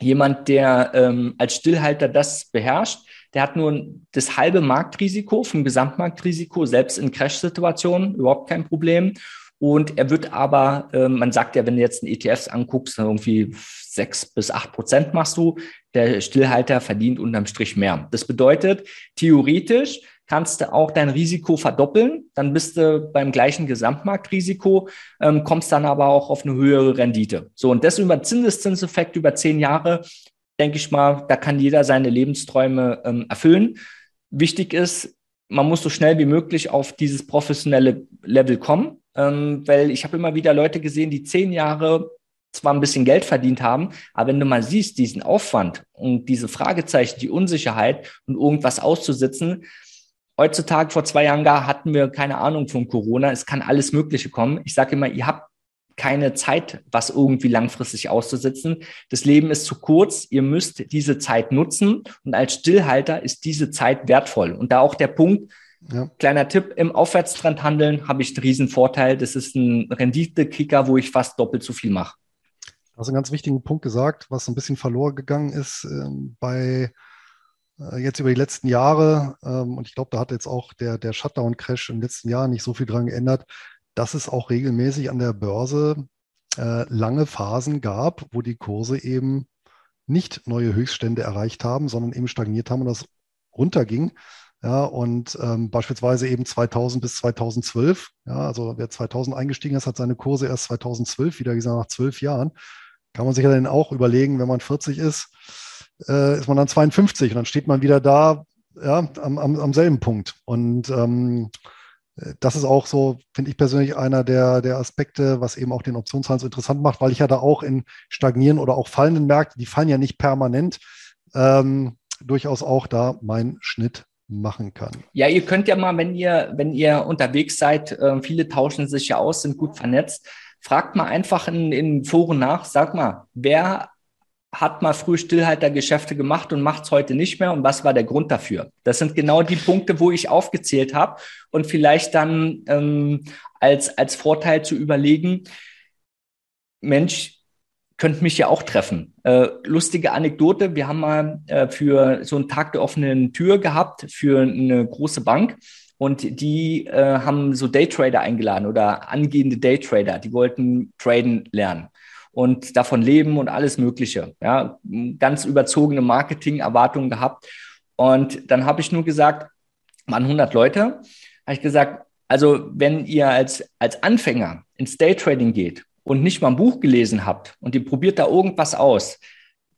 jemand, der ähm, als Stillhalter das beherrscht, der hat nur das halbe Marktrisiko vom Gesamtmarktrisiko, selbst in Crash-Situationen überhaupt kein Problem. Und er wird aber, äh, man sagt ja, wenn du jetzt einen ETFs anguckst, irgendwie sechs bis acht Prozent machst du, der Stillhalter verdient unterm Strich mehr. Das bedeutet, theoretisch kannst du auch dein Risiko verdoppeln, dann bist du beim gleichen Gesamtmarktrisiko, ähm, kommst dann aber auch auf eine höhere Rendite. So, und das über Zinseszinseffekt über zehn Jahre denke ich mal, da kann jeder seine Lebensträume ähm, erfüllen. Wichtig ist, man muss so schnell wie möglich auf dieses professionelle Level kommen, ähm, weil ich habe immer wieder Leute gesehen, die zehn Jahre zwar ein bisschen Geld verdient haben, aber wenn du mal siehst, diesen Aufwand und diese Fragezeichen, die Unsicherheit und irgendwas auszusitzen, heutzutage vor zwei Jahren gar hatten wir keine Ahnung von Corona, es kann alles Mögliche kommen. Ich sage immer, ihr habt keine Zeit, was irgendwie langfristig auszusetzen. Das Leben ist zu kurz. Ihr müsst diese Zeit nutzen. Und als Stillhalter ist diese Zeit wertvoll. Und da auch der Punkt, ja. kleiner Tipp, im Aufwärtstrend handeln habe ich einen riesen Vorteil. Das ist ein Renditekicker, wo ich fast doppelt so viel mache. Du hast einen ganz wichtigen Punkt gesagt, was ein bisschen verloren gegangen ist ähm, bei äh, jetzt über die letzten Jahre. Ähm, und ich glaube, da hat jetzt auch der, der Shutdown-Crash im letzten Jahr nicht so viel dran geändert dass es auch regelmäßig an der Börse äh, lange Phasen gab, wo die Kurse eben nicht neue Höchststände erreicht haben, sondern eben stagniert haben und das runterging. Ja, und ähm, beispielsweise eben 2000 bis 2012, ja, also wer 2000 eingestiegen ist, hat seine Kurse erst 2012 wieder gesagt, nach zwölf Jahren. Kann man sich ja dann auch überlegen, wenn man 40 ist, äh, ist man dann 52 und dann steht man wieder da, ja, am, am, am selben Punkt. Und ähm, das ist auch so, finde ich persönlich, einer der, der Aspekte, was eben auch den Optionshandel so interessant macht, weil ich ja da auch in stagnieren oder auch fallenden Märkten, die fallen ja nicht permanent, ähm, durchaus auch da meinen Schnitt machen kann. Ja, ihr könnt ja mal, wenn ihr, wenn ihr unterwegs seid, äh, viele tauschen sich ja aus, sind gut vernetzt, fragt mal einfach in, in Foren nach, sag mal, wer hat mal früh Stillhaltergeschäfte gemacht und macht es heute nicht mehr. Und was war der Grund dafür? Das sind genau die Punkte, wo ich aufgezählt habe und vielleicht dann ähm, als, als Vorteil zu überlegen, Mensch, könnte mich ja auch treffen. Äh, lustige Anekdote, wir haben mal äh, für so einen Tag der offenen Tür gehabt für eine große Bank und die äh, haben so Daytrader eingeladen oder angehende Daytrader, die wollten traden lernen und davon leben und alles Mögliche. Ja, ganz überzogene Marketing-Erwartungen gehabt. Und dann habe ich nur gesagt, waren 100 Leute, habe ich gesagt, also wenn ihr als, als Anfänger ins Daytrading geht und nicht mal ein Buch gelesen habt und ihr probiert da irgendwas aus,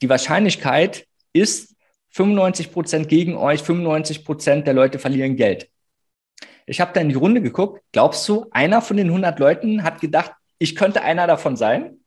die Wahrscheinlichkeit ist 95 Prozent gegen euch, 95 Prozent der Leute verlieren Geld. Ich habe da in die Runde geguckt. Glaubst du, einer von den 100 Leuten hat gedacht, ich könnte einer davon sein?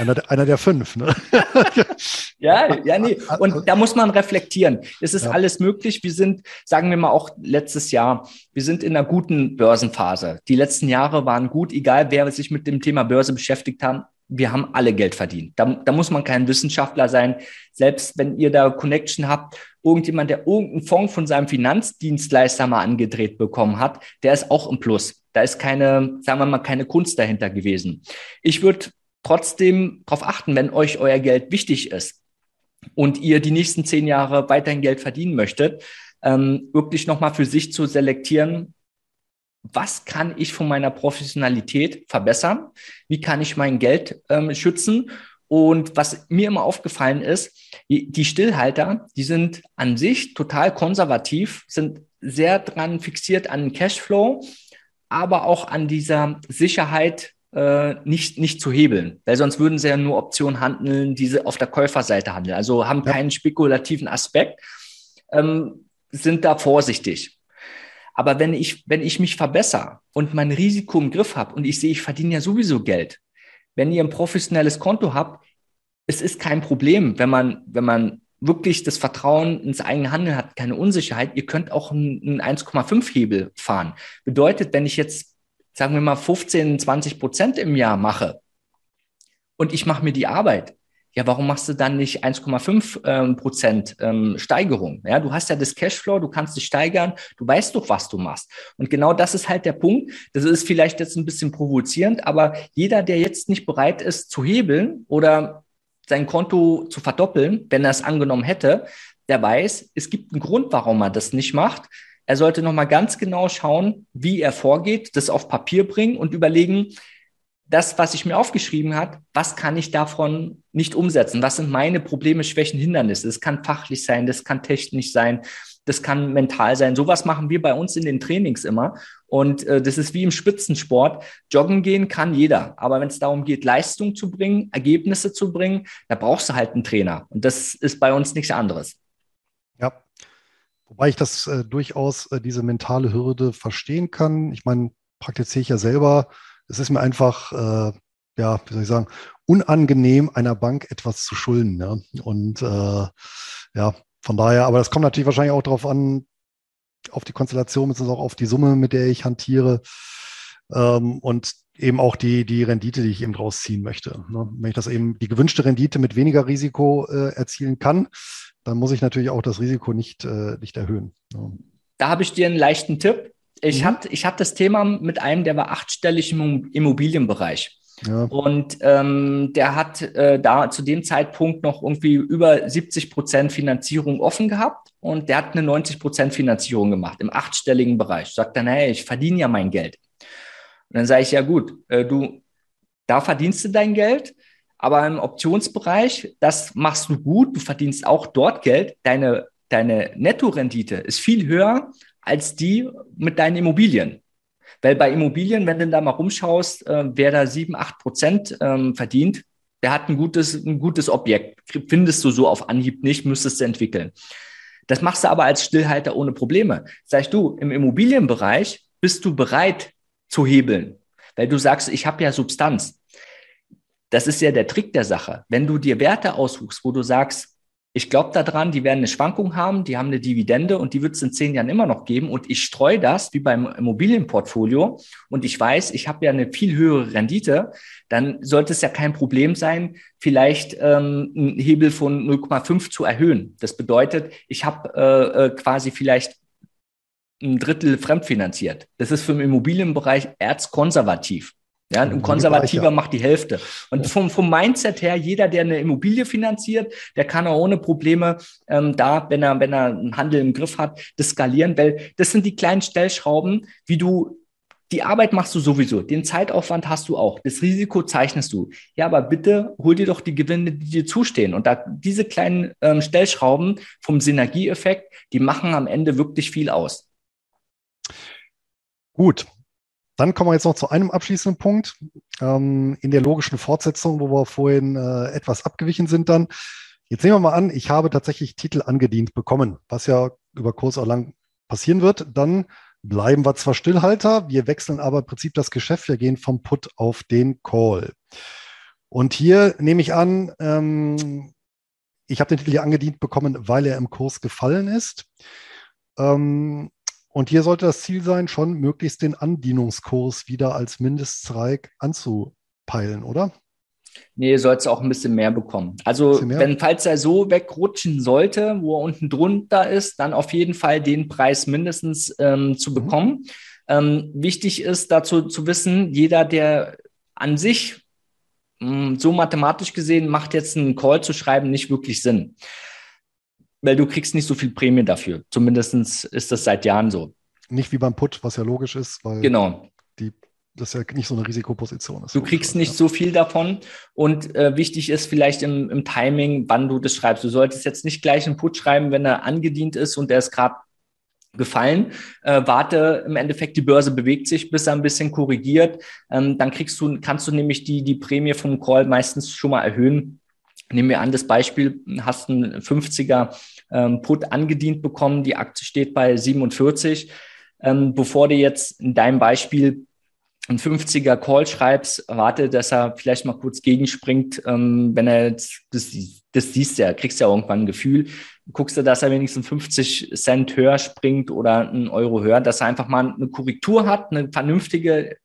Einer, einer der fünf, ne? ja, ja, nee. Und da muss man reflektieren. Es ist ja. alles möglich. Wir sind, sagen wir mal auch letztes Jahr, wir sind in einer guten Börsenphase. Die letzten Jahre waren gut, egal wer sich mit dem Thema Börse beschäftigt haben. Wir haben alle Geld verdient. Da, da muss man kein Wissenschaftler sein. Selbst wenn ihr da Connection habt, irgendjemand, der irgendeinen Fonds von seinem Finanzdienstleister mal angedreht bekommen hat, der ist auch im Plus. Da ist keine, sagen wir mal, keine Kunst dahinter gewesen. Ich würde trotzdem darauf achten, wenn euch euer Geld wichtig ist und ihr die nächsten zehn Jahre weiterhin Geld verdienen möchtet, ähm, wirklich nochmal für sich zu selektieren, was kann ich von meiner Professionalität verbessern? Wie kann ich mein Geld ähm, schützen? Und was mir immer aufgefallen ist, die Stillhalter, die sind an sich total konservativ, sind sehr dran fixiert an Cashflow, aber auch an dieser Sicherheit äh, nicht, nicht zu hebeln, weil sonst würden sie ja nur Optionen handeln, diese auf der Käuferseite handeln, also haben ja. keinen spekulativen Aspekt, ähm, sind da vorsichtig. Aber wenn ich, wenn ich mich verbessere und mein Risiko im Griff habe und ich sehe, ich verdiene ja sowieso Geld, wenn ihr ein professionelles Konto habt, es ist kein Problem, wenn man, wenn man wirklich das Vertrauen ins eigene Handeln hat, keine Unsicherheit. Ihr könnt auch einen 1,5 Hebel fahren. Bedeutet, wenn ich jetzt, sagen wir mal, 15, 20 Prozent im Jahr mache und ich mache mir die Arbeit, ja, warum machst du dann nicht 1,5 ähm, Prozent ähm, Steigerung? Ja, du hast ja das Cashflow, du kannst dich steigern, du weißt doch, was du machst. Und genau das ist halt der Punkt. Das ist vielleicht jetzt ein bisschen provozierend, aber jeder, der jetzt nicht bereit ist zu hebeln oder sein Konto zu verdoppeln, wenn er es angenommen hätte, der weiß, es gibt einen Grund, warum er das nicht macht. Er sollte nochmal ganz genau schauen, wie er vorgeht, das auf Papier bringen und überlegen, das, was ich mir aufgeschrieben habe, was kann ich davon nicht umsetzen? Was sind meine Probleme, Schwächen, Hindernisse? Das kann fachlich sein, das kann technisch sein, das kann mental sein. Sowas machen wir bei uns in den Trainings immer. Und äh, das ist wie im Spitzensport. Joggen gehen kann jeder. Aber wenn es darum geht, Leistung zu bringen, Ergebnisse zu bringen, da brauchst du halt einen Trainer. Und das ist bei uns nichts anderes. Wobei ich das äh, durchaus äh, diese mentale Hürde verstehen kann. Ich meine, praktiziere ich ja selber es ist mir einfach, äh, ja, wie soll ich sagen, unangenehm, einer Bank etwas zu schulden. Ja? Und äh, ja, von daher, aber das kommt natürlich wahrscheinlich auch darauf an, auf die Konstellation, beziehungsweise auch auf die Summe, mit der ich hantiere. Ähm, und eben auch die, die Rendite, die ich eben draus ziehen möchte. Ne? Wenn ich das eben die gewünschte Rendite mit weniger Risiko äh, erzielen kann, dann muss ich natürlich auch das Risiko nicht, äh, nicht erhöhen. Ne? Da habe ich dir einen leichten Tipp. Ich, mhm. hatte, ich hatte das Thema mit einem, der war achtstellig im Immobilienbereich. Ja. Und ähm, der hat äh, da zu dem Zeitpunkt noch irgendwie über 70 Prozent Finanzierung offen gehabt und der hat eine 90 Prozent Finanzierung gemacht im achtstelligen Bereich. Sagt dann, hey, ich verdiene ja mein Geld. Und dann sage ich, ja gut, äh, du, da verdienst du dein Geld, aber im Optionsbereich, das machst du gut, du verdienst auch dort Geld. Deine, deine Nettorendite ist viel höher als die mit deinen Immobilien. Weil bei Immobilien, wenn du da mal rumschaust, äh, wer da sieben, acht Prozent ähm, verdient, der hat ein gutes, ein gutes Objekt. Findest du so auf Anhieb nicht, müsstest du entwickeln. Das machst du aber als Stillhalter ohne Probleme. Sag du, im Immobilienbereich bist du bereit zu hebeln, weil du sagst, ich habe ja Substanz. Das ist ja der Trick der Sache. Wenn du dir Werte aussuchst, wo du sagst, ich glaube daran, die werden eine Schwankung haben, die haben eine Dividende und die wird es in zehn Jahren immer noch geben. Und ich streue das wie beim Immobilienportfolio und ich weiß, ich habe ja eine viel höhere Rendite, dann sollte es ja kein Problem sein, vielleicht ähm, einen Hebel von 0,5 zu erhöhen. Das bedeutet, ich habe äh, äh, quasi vielleicht ein Drittel fremdfinanziert. Das ist für den Immobilienbereich erzkonservativ. Ja, ein Konservativer macht die Hälfte. Und vom, vom Mindset her, jeder, der eine Immobilie finanziert, der kann auch ohne Probleme ähm, da, wenn er, wenn er einen Handel im Griff hat, das skalieren, weil das sind die kleinen Stellschrauben, wie du die Arbeit machst du sowieso, den Zeitaufwand hast du auch, das Risiko zeichnest du. Ja, aber bitte hol dir doch die Gewinne, die dir zustehen. Und da diese kleinen ähm, Stellschrauben vom Synergieeffekt, die machen am Ende wirklich viel aus. Gut, dann kommen wir jetzt noch zu einem abschließenden Punkt. Ähm, in der logischen Fortsetzung, wo wir vorhin äh, etwas abgewichen sind dann. Jetzt nehmen wir mal an, ich habe tatsächlich Titel angedient bekommen, was ja über kurz oder lang passieren wird. Dann bleiben wir zwar Stillhalter, wir wechseln aber im Prinzip das Geschäft. Wir gehen vom Put auf den Call. Und hier nehme ich an, ähm, ich habe den Titel hier angedient bekommen, weil er im Kurs gefallen ist. Ähm, und hier sollte das Ziel sein, schon möglichst den Andienungskurs wieder als Mindeststreik anzupeilen, oder? Nee, soll es auch ein bisschen mehr bekommen. Also, mehr? wenn, falls er so wegrutschen sollte, wo er unten drunter ist, dann auf jeden Fall den Preis mindestens ähm, zu mhm. bekommen. Mhm. Ähm, wichtig ist dazu zu wissen, jeder, der an sich mh, hm, so mathematisch gesehen macht jetzt einen Call zu schreiben nicht wirklich Sinn. Weil du kriegst nicht so viel Prämie dafür. Zumindest ist das seit Jahren so. Nicht wie beim Put, was ja logisch ist, weil genau. die das ja nicht so eine Risikoposition ist. Du kriegst nicht ja. so viel davon und äh, wichtig ist vielleicht im, im, Timing, wann du das schreibst. Du solltest jetzt nicht gleich einen Put schreiben, wenn er angedient ist und der ist gerade gefallen. Äh, warte, im Endeffekt die Börse bewegt sich, bis er ein bisschen korrigiert. Ähm, dann kriegst du, kannst du nämlich die, die Prämie vom Call meistens schon mal erhöhen. Nehmen wir an, das Beispiel, hast einen 50er ähm, Put angedient bekommen, die Aktie steht bei 47. Ähm, bevor du jetzt in deinem Beispiel einen 50er Call schreibst, warte, dass er vielleicht mal kurz gegenspringt, ähm, wenn er jetzt, das, das siehst du ja, kriegst ja irgendwann ein Gefühl, guckst du, dass er wenigstens 50 Cent höher springt oder einen Euro höher, dass er einfach mal eine Korrektur hat, eine vernünftige,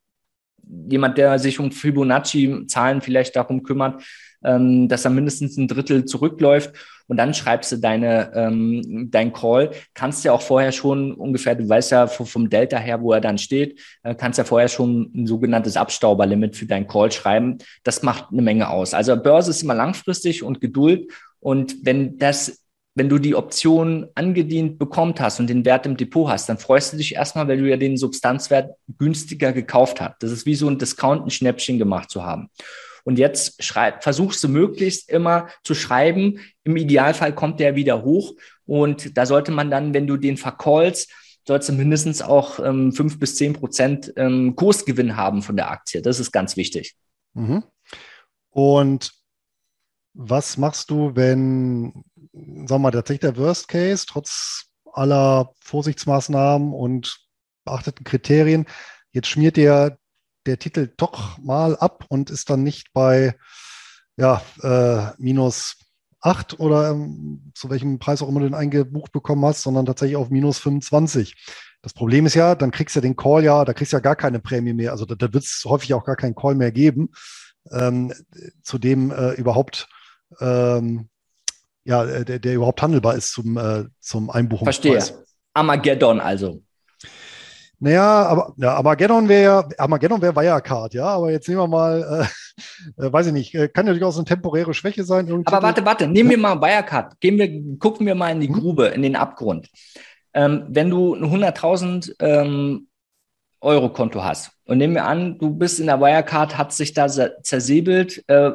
jemand, der sich um Fibonacci-Zahlen vielleicht darum kümmert, ähm, dass er mindestens ein Drittel zurückläuft und dann schreibst du deine, ähm, dein Call. Kannst ja auch vorher schon ungefähr, du weißt ja vom Delta her, wo er dann steht, äh, kannst ja vorher schon ein sogenanntes Abstauberlimit für deinen Call schreiben. Das macht eine Menge aus. Also Börse ist immer langfristig und Geduld. Und wenn das wenn du die Option angedient bekommt hast und den Wert im Depot hast, dann freust du dich erstmal, weil du ja den Substanzwert günstiger gekauft hast. Das ist wie so ein Discount, ein Schnäppchen gemacht zu haben. Und jetzt schreib, versuchst du möglichst immer zu schreiben. Im Idealfall kommt der wieder hoch. Und da sollte man dann, wenn du den vercallst, sollst du mindestens auch ähm, fünf bis zehn Prozent ähm, Kursgewinn haben von der Aktie. Das ist ganz wichtig. Mhm. Und was machst du, wenn, sagen wir mal, tatsächlich der Worst Case, trotz aller Vorsichtsmaßnahmen und beachteten Kriterien, jetzt schmiert dir der Titel doch mal ab und ist dann nicht bei ja, äh, minus 8 oder ähm, zu welchem Preis auch immer du den eingebucht bekommen hast, sondern tatsächlich auf minus 25. Das Problem ist ja, dann kriegst du den Call ja, da kriegst du ja gar keine Prämie mehr. Also da, da wird es häufig auch gar keinen Call mehr geben, ähm, zu dem äh, überhaupt ähm, ja, der, der überhaupt handelbar ist zum, äh, zum Einbuchungspreis. Verstehe. Armageddon also. Naja, aber ja, Armageddon wäre ja, Armageddon wäre Wirecard, ja, aber jetzt nehmen wir mal, äh, äh, weiß ich nicht, äh, kann ja durchaus eine temporäre Schwäche sein. Aber warte, warte, nehmen wir mal Wirecard, gehen wir, gucken wir mal in die mhm. Grube, in den Abgrund. Ähm, wenn du ein 100.000 ähm, Euro Konto hast und nehmen wir an, du bist in der Wirecard, hat sich da zersäbelt, äh,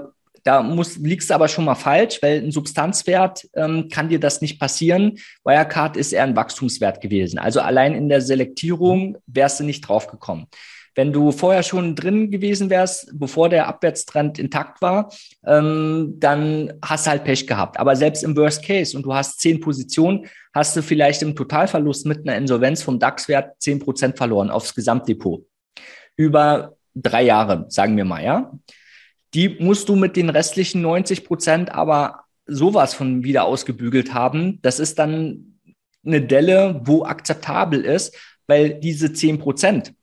da muss, liegst du aber schon mal falsch, weil ein Substanzwert ähm, kann dir das nicht passieren. Wirecard ist eher ein Wachstumswert gewesen. Also allein in der Selektierung wärst du nicht draufgekommen. Wenn du vorher schon drin gewesen wärst, bevor der Abwärtstrend intakt war, ähm, dann hast du halt Pech gehabt. Aber selbst im Worst Case und du hast zehn Positionen, hast du vielleicht im Totalverlust mit einer Insolvenz vom DAX-Wert zehn Prozent verloren aufs Gesamtdepot. Über drei Jahre, sagen wir mal, ja. Die musst du mit den restlichen 90 Prozent aber sowas von wieder ausgebügelt haben. Das ist dann eine Delle, wo akzeptabel ist, weil diese 10 Prozent,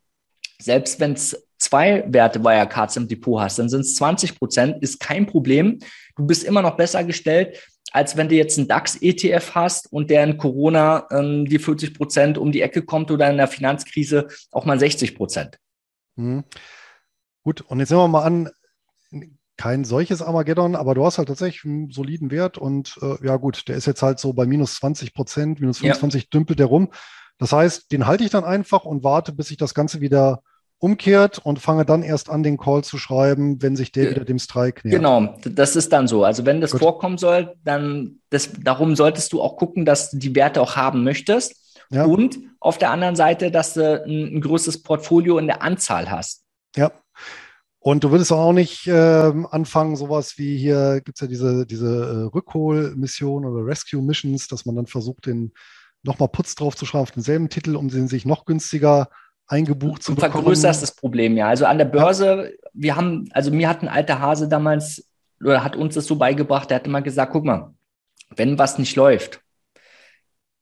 selbst wenn es zwei Werte Wirecards im Depot hast, dann sind es 20 Prozent, ist kein Problem. Du bist immer noch besser gestellt, als wenn du jetzt einen DAX-ETF hast und der in Corona ähm, die 40 Prozent um die Ecke kommt oder in der Finanzkrise auch mal 60 Prozent. Mhm. Gut, und jetzt nehmen wir mal an, kein solches Armageddon, aber du hast halt tatsächlich einen soliden Wert und äh, ja gut, der ist jetzt halt so bei minus 20 Prozent, minus 25 ja. dümpelt der rum. Das heißt, den halte ich dann einfach und warte, bis sich das Ganze wieder umkehrt und fange dann erst an, den Call zu schreiben, wenn sich der wieder dem Strike nähert. Genau, das ist dann so. Also wenn das Gut. vorkommen soll, dann das, darum solltest du auch gucken, dass du die Werte auch haben möchtest. Ja. Und auf der anderen Seite, dass du ein, ein größeres Portfolio in der Anzahl hast. Ja, und du würdest auch nicht äh, anfangen, sowas wie hier gibt es ja diese, diese äh, Rückholmission oder Rescue Missions, dass man dann versucht, den nochmal Putz drauf zu schreiben auf denselben Titel, um den sich noch günstiger eingebucht zu bekommen. Vergrößerst das Problem, ja. Also an der Börse, ja. wir haben, also mir hat ein alter Hase damals, oder hat uns das so beigebracht, der hat immer gesagt, guck mal, wenn was nicht läuft,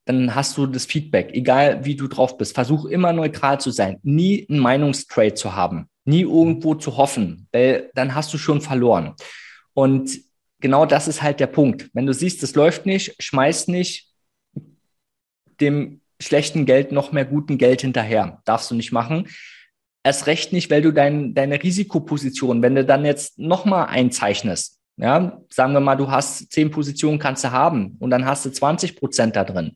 dann hast du das Feedback, egal wie du drauf bist. Versuch immer neutral zu sein, nie einen Meinungstrade zu haben nie irgendwo zu hoffen, weil dann hast du schon verloren. Und genau das ist halt der Punkt. Wenn du siehst, es läuft nicht, schmeiß nicht dem schlechten Geld noch mehr guten Geld hinterher. Darfst du nicht machen. Erst recht nicht, weil du dein, deine Risikoposition, wenn du dann jetzt nochmal einzeichnest, ja, sagen wir mal, du hast zehn Positionen kannst du haben und dann hast du 20 Prozent da drin.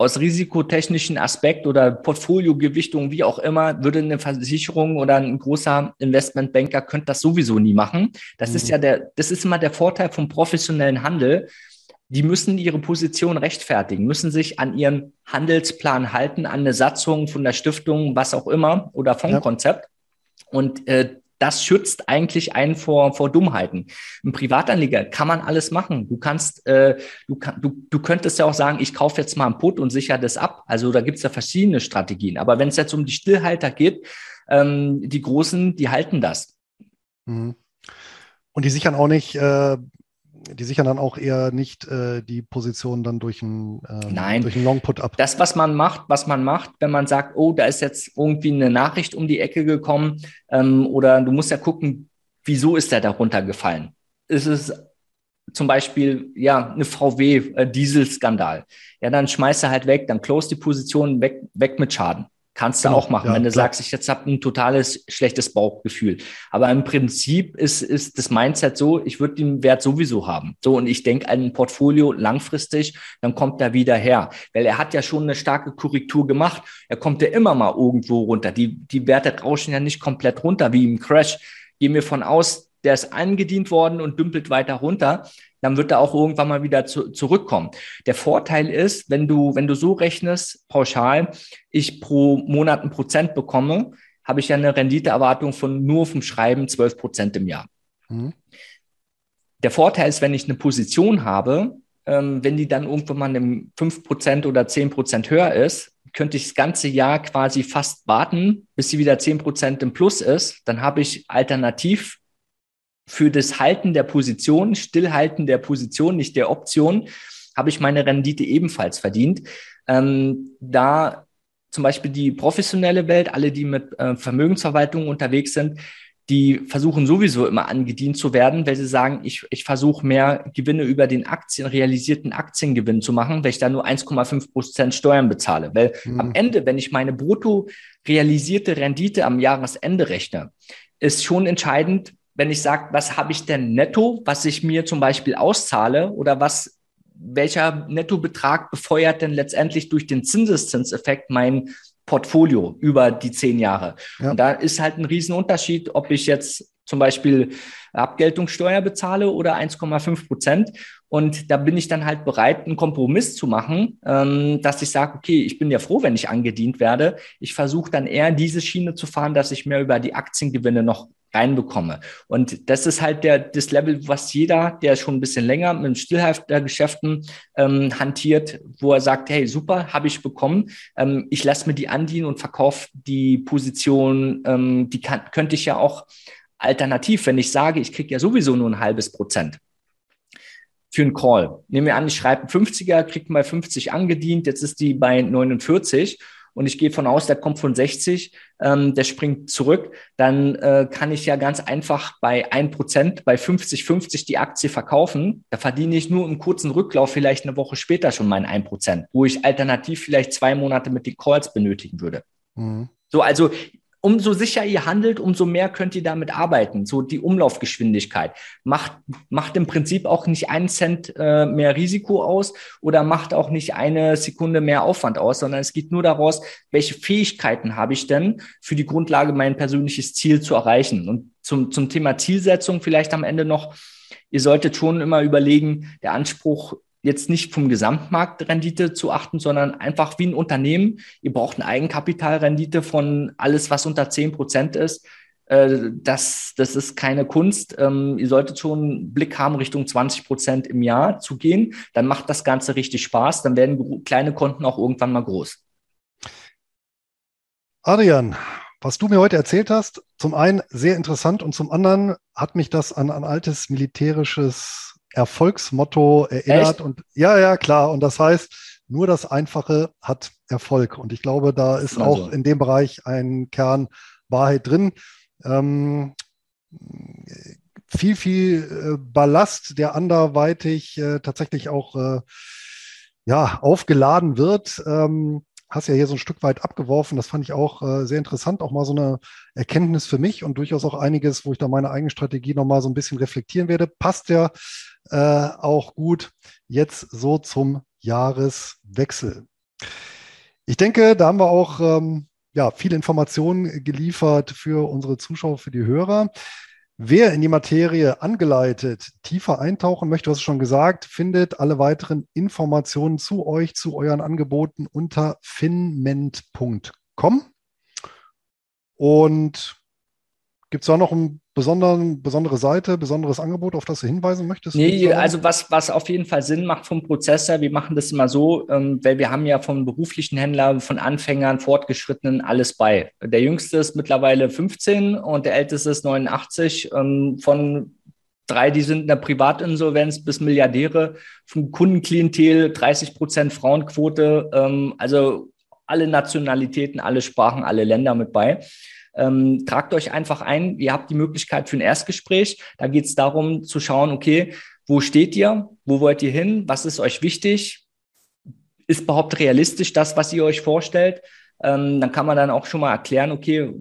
Aus risikotechnischen Aspekt oder Portfoliogewichtung, wie auch immer, würde eine Versicherung oder ein großer Investmentbanker könnte das sowieso nie machen. Das mhm. ist ja der, das ist immer der Vorteil vom professionellen Handel die müssen ihre Position rechtfertigen, müssen sich an ihren Handelsplan halten, an eine Satzung von der Stiftung, was auch immer, oder Fondskonzept. Ja. Und äh, das schützt eigentlich einen vor, vor Dummheiten. Ein Privatanleger kann man alles machen. Du kannst, äh, du, du, du könntest ja auch sagen, ich kaufe jetzt mal einen Put und sichere das ab. Also da gibt es ja verschiedene Strategien. Aber wenn es jetzt um die Stillhalter geht, ähm, die Großen, die halten das. Mhm. Und die sichern auch nicht äh, die sichern dann auch eher nicht äh, die Position dann durch einen, ähm, Nein. durch einen Longput ab. Das, was man macht, was man macht, wenn man sagt, oh, da ist jetzt irgendwie eine Nachricht um die Ecke gekommen ähm, oder du musst ja gucken, wieso ist der da runtergefallen? Ist es zum Beispiel ja eine VW-Dieselskandal? Äh, ja, dann schmeißt er halt weg, dann close die Position weg, weg mit Schaden. Kannst du genau, auch machen, ja, wenn du klar. sagst, ich jetzt habe ein totales schlechtes Bauchgefühl. Aber im Prinzip ist, ist das Mindset so, ich würde den Wert sowieso haben. So, und ich denke an ein Portfolio langfristig, dann kommt er wieder her. Weil er hat ja schon eine starke Korrektur gemacht. Er kommt ja immer mal irgendwo runter. Die, die Werte rauschen ja nicht komplett runter, wie im Crash. Gehen wir von aus, der ist angedient worden und dümpelt weiter runter dann wird er auch irgendwann mal wieder zu, zurückkommen. Der Vorteil ist, wenn du, wenn du so rechnest, pauschal, ich pro Monat ein Prozent bekomme, habe ich ja eine Renditeerwartung von nur vom Schreiben 12 Prozent im Jahr. Mhm. Der Vorteil ist, wenn ich eine Position habe, ähm, wenn die dann irgendwann mal einem 5 Prozent oder 10 Prozent höher ist, könnte ich das ganze Jahr quasi fast warten, bis sie wieder 10 Prozent im Plus ist. Dann habe ich alternativ für das Halten der Position, Stillhalten der Position, nicht der Option, habe ich meine Rendite ebenfalls verdient. Ähm, da zum Beispiel die professionelle Welt, alle, die mit äh, Vermögensverwaltung unterwegs sind, die versuchen sowieso immer angedient zu werden, weil sie sagen, ich, ich versuche mehr Gewinne über den Aktien, realisierten Aktiengewinn zu machen, weil ich da nur 1,5 Prozent Steuern bezahle. Weil mhm. am Ende, wenn ich meine brutto realisierte Rendite am Jahresende rechne, ist schon entscheidend, wenn ich sage, was habe ich denn netto, was ich mir zum Beispiel auszahle oder was, welcher Nettobetrag befeuert denn letztendlich durch den Zinseszinseffekt mein Portfolio über die zehn Jahre? Ja. Und da ist halt ein Riesenunterschied, ob ich jetzt zum Beispiel Abgeltungssteuer bezahle oder 1,5 Prozent. Und da bin ich dann halt bereit, einen Kompromiss zu machen, ähm, dass ich sage, okay, ich bin ja froh, wenn ich angedient werde. Ich versuche dann eher diese Schiene zu fahren, dass ich mehr über die Aktiengewinne noch reinbekomme. Und das ist halt der, das Level, was jeder, der schon ein bisschen länger mit Stillhaltergeschäften ähm, hantiert, wo er sagt, hey, super, habe ich bekommen. Ähm, ich lasse mir die andienen und verkaufe die Position, ähm, die kann, könnte ich ja auch alternativ, wenn ich sage, ich kriege ja sowieso nur ein halbes Prozent für einen Call. Nehmen wir an, ich schreibe einen 50er, kriege mal 50 angedient, jetzt ist die bei 49 und ich gehe von aus, der kommt von 60, ähm, der springt zurück, dann äh, kann ich ja ganz einfach bei 1%, bei 50, 50 die Aktie verkaufen. Da verdiene ich nur im kurzen Rücklauf vielleicht eine Woche später schon mein 1%, wo ich alternativ vielleicht zwei Monate mit den Calls benötigen würde. Mhm. So, also umso sicher ihr handelt, umso mehr könnt ihr damit arbeiten. So die Umlaufgeschwindigkeit macht, macht im Prinzip auch nicht einen Cent äh, mehr Risiko aus oder macht auch nicht eine Sekunde mehr Aufwand aus, sondern es geht nur daraus, welche Fähigkeiten habe ich denn für die Grundlage, mein persönliches Ziel zu erreichen. Und zum, zum Thema Zielsetzung vielleicht am Ende noch, ihr solltet schon immer überlegen, der Anspruch jetzt nicht vom Gesamtmarktrendite zu achten, sondern einfach wie ein Unternehmen. Ihr braucht eine Eigenkapitalrendite von alles, was unter zehn Prozent ist. Äh, das, das ist keine Kunst. Ähm, ihr solltet schon einen Blick haben, Richtung 20 Prozent im Jahr zu gehen. Dann macht das Ganze richtig Spaß. Dann werden kleine Konten auch irgendwann mal groß. Adrian, was du mir heute erzählt hast, zum einen sehr interessant und zum anderen hat mich das an ein altes militärisches Erfolgsmotto erinnert. Echt? Und ja, ja, klar. Und das heißt, nur das Einfache hat Erfolg. Und ich glaube, da ist also. auch in dem Bereich ein Kern Wahrheit drin. Ähm, viel, viel äh, Ballast, der anderweitig äh, tatsächlich auch äh, ja, aufgeladen wird. Ähm, hast ja hier so ein Stück weit abgeworfen. Das fand ich auch äh, sehr interessant, auch mal so eine Erkenntnis für mich und durchaus auch einiges, wo ich da meine eigene Strategie nochmal so ein bisschen reflektieren werde. Passt ja äh, auch gut jetzt so zum Jahreswechsel. Ich denke, da haben wir auch ähm, ja, viele Informationen geliefert für unsere Zuschauer, für die Hörer. Wer in die Materie angeleitet tiefer eintauchen möchte, was schon gesagt, findet alle weiteren Informationen zu euch, zu euren Angeboten unter finment.com. Und gibt es da noch ein besonderen, besondere Seite, besonderes Angebot, auf das du hinweisen möchtest? Nee, also was, was auf jeden Fall Sinn macht vom Prozessor, wir machen das immer so, ähm, weil wir haben ja von beruflichen Händlern, von Anfängern, Fortgeschrittenen alles bei. Der jüngste ist mittlerweile 15 und der älteste ist 89. Ähm, von drei, die sind in der Privatinsolvenz bis Milliardäre, vom Kundenklientel 30 Prozent Frauenquote, ähm, also alle Nationalitäten, alle Sprachen, alle Länder mit bei. Ähm, tragt euch einfach ein. Ihr habt die Möglichkeit für ein Erstgespräch. Da geht es darum zu schauen, okay, wo steht ihr? Wo wollt ihr hin? Was ist euch wichtig? Ist überhaupt realistisch das, was ihr euch vorstellt? Ähm, dann kann man dann auch schon mal erklären, okay,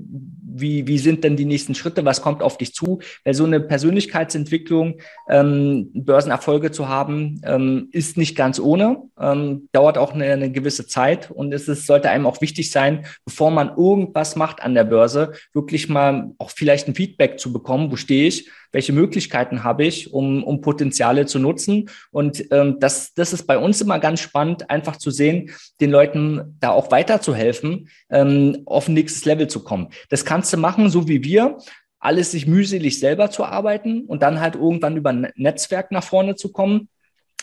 wie, wie sind denn die nächsten Schritte, was kommt auf dich zu? Weil so eine Persönlichkeitsentwicklung, ähm, Börsenerfolge zu haben, ähm, ist nicht ganz ohne, ähm, dauert auch eine, eine gewisse Zeit und es ist, sollte einem auch wichtig sein, bevor man irgendwas macht an der Börse, wirklich mal auch vielleicht ein Feedback zu bekommen, wo stehe ich, welche Möglichkeiten habe ich, um, um Potenziale zu nutzen. Und ähm, das, das ist bei uns immer ganz spannend, einfach zu sehen, den Leuten da auch weiterzuhelfen, ähm, auf ein nächstes Level zu kommen. Das kannst du machen, so wie wir alles sich mühselig selber zu arbeiten und dann halt irgendwann über ein Netzwerk nach vorne zu kommen.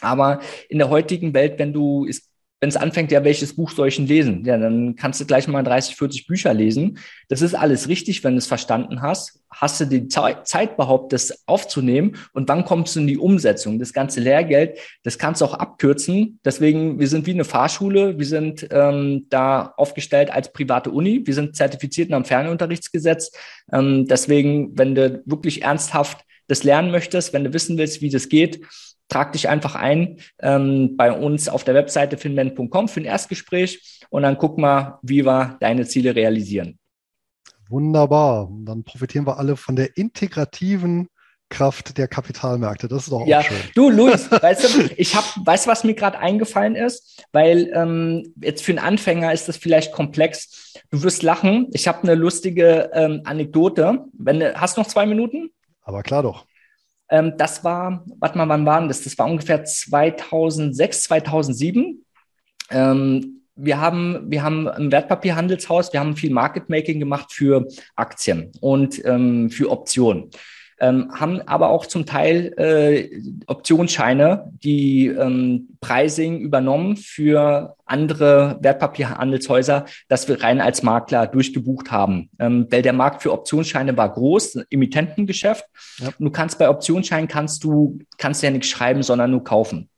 Aber in der heutigen Welt, wenn du, ist wenn es anfängt, ja, welches Buch soll ich denn lesen? Ja, dann kannst du gleich mal 30, 40 Bücher lesen. Das ist alles richtig, wenn du es verstanden hast. Hast du die Zeit überhaupt, das aufzunehmen? Und wann kommst du in die Umsetzung? Das ganze Lehrgeld, das kannst du auch abkürzen. Deswegen, wir sind wie eine Fahrschule. Wir sind ähm, da aufgestellt als private Uni. Wir sind zertifiziert nach dem Fernunterrichtsgesetz. Ähm, deswegen, wenn du wirklich ernsthaft das lernen möchtest, wenn du wissen willst, wie das geht, trag dich einfach ein ähm, bei uns auf der Webseite finment.com für ein Erstgespräch und dann guck mal, wie wir deine Ziele realisieren. Wunderbar. Dann profitieren wir alle von der integrativen Kraft der Kapitalmärkte. Das ist doch auch ja. schön. Du, Luis, weißt du, ich habe, weißt du, was mir gerade eingefallen ist? Weil ähm, jetzt für einen Anfänger ist das vielleicht komplex. Du wirst lachen. Ich habe eine lustige ähm, Anekdote. Wenn, hast du noch zwei Minuten? Aber klar doch. Ähm, das war, warte mal, wann waren das? Das war ungefähr 2006, 2007. Ähm, wir haben, wir haben ein Wertpapierhandelshaus, wir haben viel Market Making gemacht für Aktien und ähm, für Optionen ähm, haben aber auch zum Teil äh, Optionsscheine, die ähm, Pricing übernommen für andere Wertpapierhandelshäuser, dass wir rein als Makler durchgebucht haben. Ähm, weil der Markt für Optionsscheine war groß, Emittentengeschäft. Ja. Du kannst bei Optionsscheinen kannst du, kannst ja nichts schreiben, sondern nur kaufen.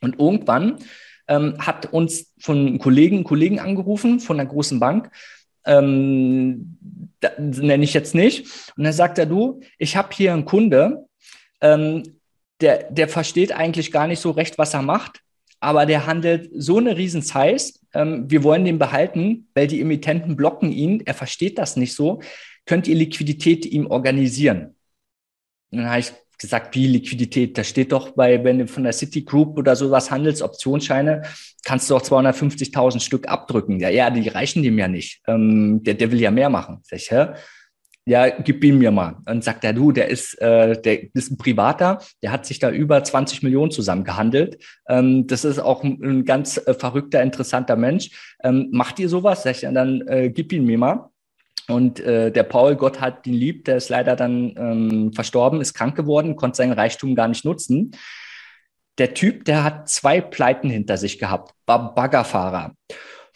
Und irgendwann ähm, hat uns von Kollegen, Kollegen angerufen von einer großen Bank, ähm, nenne ich jetzt nicht. Und dann sagt er, du, ich habe hier einen Kunde, ähm, der, der versteht eigentlich gar nicht so recht, was er macht, aber der handelt so eine riesen Size. Ähm, wir wollen den behalten, weil die Emittenten blocken ihn. Er versteht das nicht so. Könnt ihr Liquidität ihm organisieren? Und dann habe ich gesagt, wie Liquidität? Da steht doch bei, wenn du von der Citigroup oder sowas handelst, Optionsscheine, kannst du auch 250.000 Stück abdrücken. Ja, ja, die reichen dem ja nicht. Ähm, der, der will ja mehr machen. Sag ich, hä? Ja, gib ihn mir mal. Und sagt er, du, der ist, äh, der ist ein Privater, der hat sich da über 20 Millionen zusammengehandelt. Ähm, das ist auch ein, ein ganz äh, verrückter, interessanter Mensch. Ähm, macht ihr sowas? Sag ich, dann äh, gib ihn mir mal. Und äh, der Paul, Gott hat ihn lieb, der ist leider dann ähm, verstorben, ist krank geworden, konnte seinen Reichtum gar nicht nutzen. Der Typ, der hat zwei Pleiten hinter sich gehabt, war Baggerfahrer.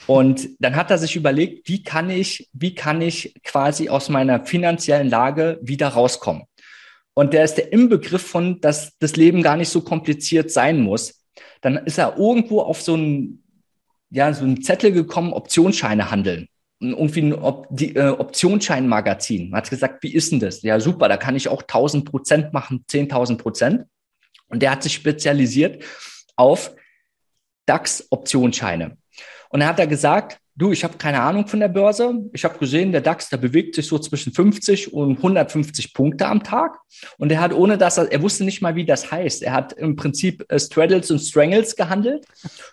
Und dann hat er sich überlegt, wie kann ich, wie kann ich quasi aus meiner finanziellen Lage wieder rauskommen? Und der ist der Inbegriff von, dass das Leben gar nicht so kompliziert sein muss. Dann ist er irgendwo auf so einen, ja, so einen Zettel gekommen, Optionsscheine handeln irgendwie ein Op die, äh, Optionsscheinmagazin. Man hat gesagt, wie ist denn das? Ja, super, da kann ich auch 1000 Prozent machen, 10.000 Prozent. Und der hat sich spezialisiert auf DAX-Optionsscheine. Und er hat da gesagt, du, ich habe keine Ahnung von der Börse. Ich habe gesehen, der DAX, der bewegt sich so zwischen 50 und 150 Punkte am Tag. Und er hat, ohne dass er, er wusste nicht mal, wie das heißt. Er hat im Prinzip äh, Straddles und Strangles gehandelt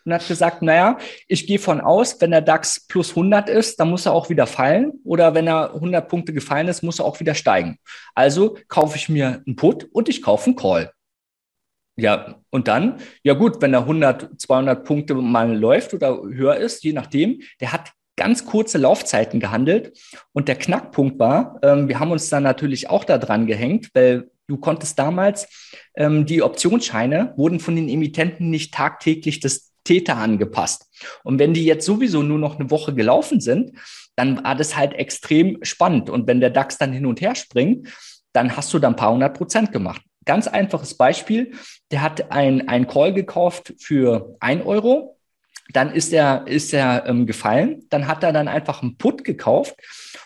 und hat gesagt, naja, ich gehe von aus, wenn der DAX plus 100 ist, dann muss er auch wieder fallen. Oder wenn er 100 Punkte gefallen ist, muss er auch wieder steigen. Also kaufe ich mir einen Put und ich kaufe einen Call. Ja, und dann, ja gut, wenn er 100, 200 Punkte mal läuft oder höher ist, je nachdem, der hat ganz kurze Laufzeiten gehandelt. Und der Knackpunkt war, ähm, wir haben uns dann natürlich auch da dran gehängt, weil du konntest damals, ähm, die Optionsscheine wurden von den Emittenten nicht tagtäglich das Täter angepasst. Und wenn die jetzt sowieso nur noch eine Woche gelaufen sind, dann war das halt extrem spannend. Und wenn der DAX dann hin und her springt, dann hast du dann ein paar hundert Prozent gemacht. Ganz einfaches Beispiel. Der hat ein, ein Call gekauft für ein Euro. Dann ist er, ist er ähm, gefallen. Dann hat er dann einfach einen Put gekauft.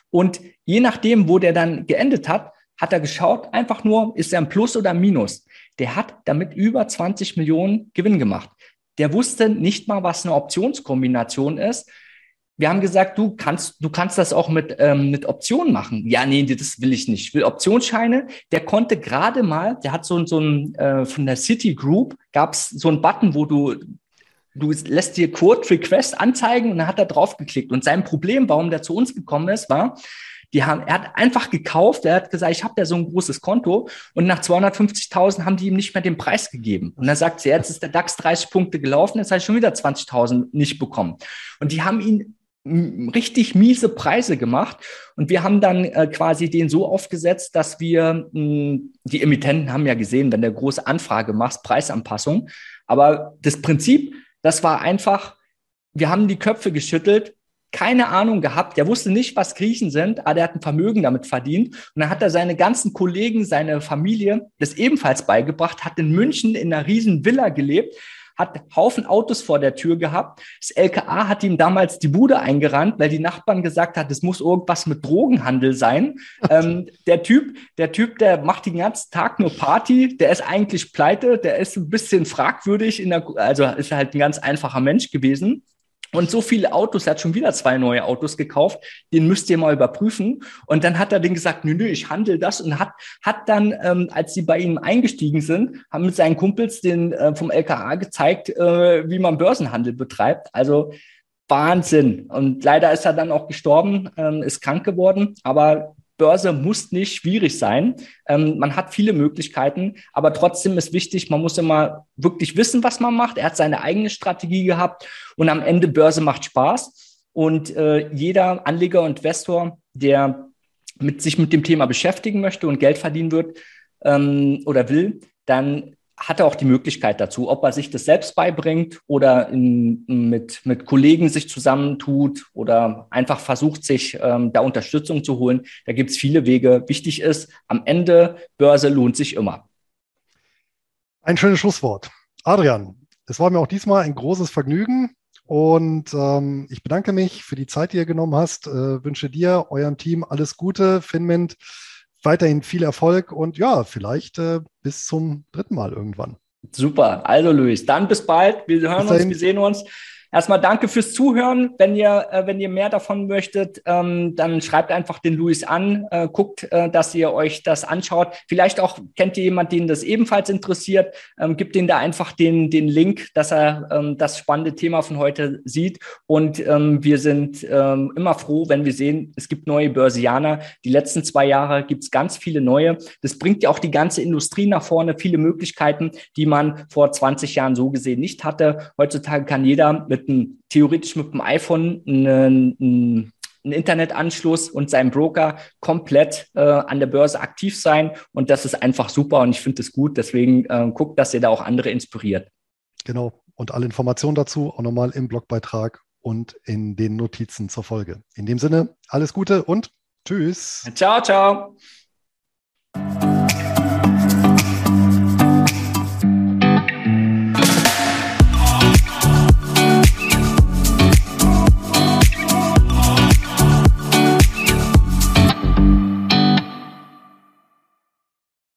Und je nachdem, wo der dann geendet hat, hat er geschaut, einfach nur, ist er ein Plus oder ein Minus. Der hat damit über 20 Millionen Gewinn gemacht. Der wusste nicht mal, was eine Optionskombination ist wir haben gesagt, du kannst, du kannst das auch mit, ähm, mit Optionen machen. Ja, nee, das will ich nicht. Ich will Optionsscheine. Der konnte gerade mal, der hat so, so ein, äh, von der City Group gab es so einen Button, wo du, du lässt dir Quote Request anzeigen und dann hat er drauf geklickt. Und sein Problem, warum der zu uns gekommen ist, war, die haben, er hat einfach gekauft, er hat gesagt, ich habe da so ein großes Konto und nach 250.000 haben die ihm nicht mehr den Preis gegeben. Und dann sagt sie, jetzt ist der DAX 30 Punkte gelaufen, jetzt habe ich schon wieder 20.000 nicht bekommen. Und die haben ihn richtig miese Preise gemacht. Und wir haben dann äh, quasi den so aufgesetzt, dass wir, mh, die Emittenten haben ja gesehen, wenn du große Anfrage machst, Preisanpassung. Aber das Prinzip, das war einfach, wir haben die Köpfe geschüttelt, keine Ahnung gehabt, der wusste nicht, was Griechen sind, aber der hat ein Vermögen damit verdient. Und dann hat er seine ganzen Kollegen, seine Familie das ebenfalls beigebracht, hat in München in einer riesen Villa gelebt, hat Haufen Autos vor der Tür gehabt. Das LKA hat ihm damals die Bude eingerannt, weil die Nachbarn gesagt hat, es muss irgendwas mit Drogenhandel sein. ähm, der Typ, der Typ, der macht den ganzen Tag nur Party, der ist eigentlich pleite, der ist ein bisschen fragwürdig in der, also ist halt ein ganz einfacher Mensch gewesen. Und so viele Autos, er hat schon wieder zwei neue Autos gekauft, den müsst ihr mal überprüfen. Und dann hat er den gesagt, nö, nö, ich handle das und hat, hat dann, ähm, als sie bei ihm eingestiegen sind, haben mit seinen Kumpels den äh, vom LKA gezeigt, äh, wie man Börsenhandel betreibt. Also Wahnsinn. Und leider ist er dann auch gestorben, ähm, ist krank geworden. Aber Börse muss nicht schwierig sein. Ähm, man hat viele Möglichkeiten, aber trotzdem ist wichtig, man muss immer wirklich wissen, was man macht. Er hat seine eigene Strategie gehabt und am Ende Börse macht Spaß. Und äh, jeder Anleger und Investor, der mit, sich mit dem Thema beschäftigen möchte und Geld verdienen wird ähm, oder will, dann hat er auch die Möglichkeit dazu, ob er sich das selbst beibringt oder in, mit, mit Kollegen sich zusammentut oder einfach versucht, sich ähm, da Unterstützung zu holen. Da gibt es viele Wege. Wichtig ist, am Ende, Börse lohnt sich immer. Ein schönes Schlusswort. Adrian, es war mir auch diesmal ein großes Vergnügen und ähm, ich bedanke mich für die Zeit, die ihr genommen hast. Äh, wünsche dir, eurem Team alles Gute, Finment weiterhin viel Erfolg und ja, vielleicht äh, bis zum dritten Mal irgendwann. Super. Also Luis, dann bis bald. Wir hören uns, wir sehen uns. Erstmal danke fürs Zuhören. Wenn ihr, äh, wenn ihr mehr davon möchtet, ähm, dann schreibt einfach den Luis an, äh, guckt, äh, dass ihr euch das anschaut. Vielleicht auch kennt ihr jemanden, den das ebenfalls interessiert. Ähm, gibt ihm da einfach den, den Link, dass er ähm, das spannende Thema von heute sieht. Und ähm, wir sind ähm, immer froh, wenn wir sehen, es gibt neue Börsianer. Die letzten zwei Jahre gibt es ganz viele neue. Das bringt ja auch die ganze Industrie nach vorne, viele Möglichkeiten, die man vor 20 Jahren so gesehen nicht hatte. Heutzutage kann jeder mit mit einem, theoretisch mit dem iPhone einen, einen Internetanschluss und seinem Broker komplett äh, an der Börse aktiv sein. Und das ist einfach super und ich finde es gut. Deswegen äh, guckt, dass ihr da auch andere inspiriert. Genau. Und alle Informationen dazu auch nochmal im Blogbeitrag und in den Notizen zur Folge. In dem Sinne, alles Gute und tschüss. Ciao, ciao.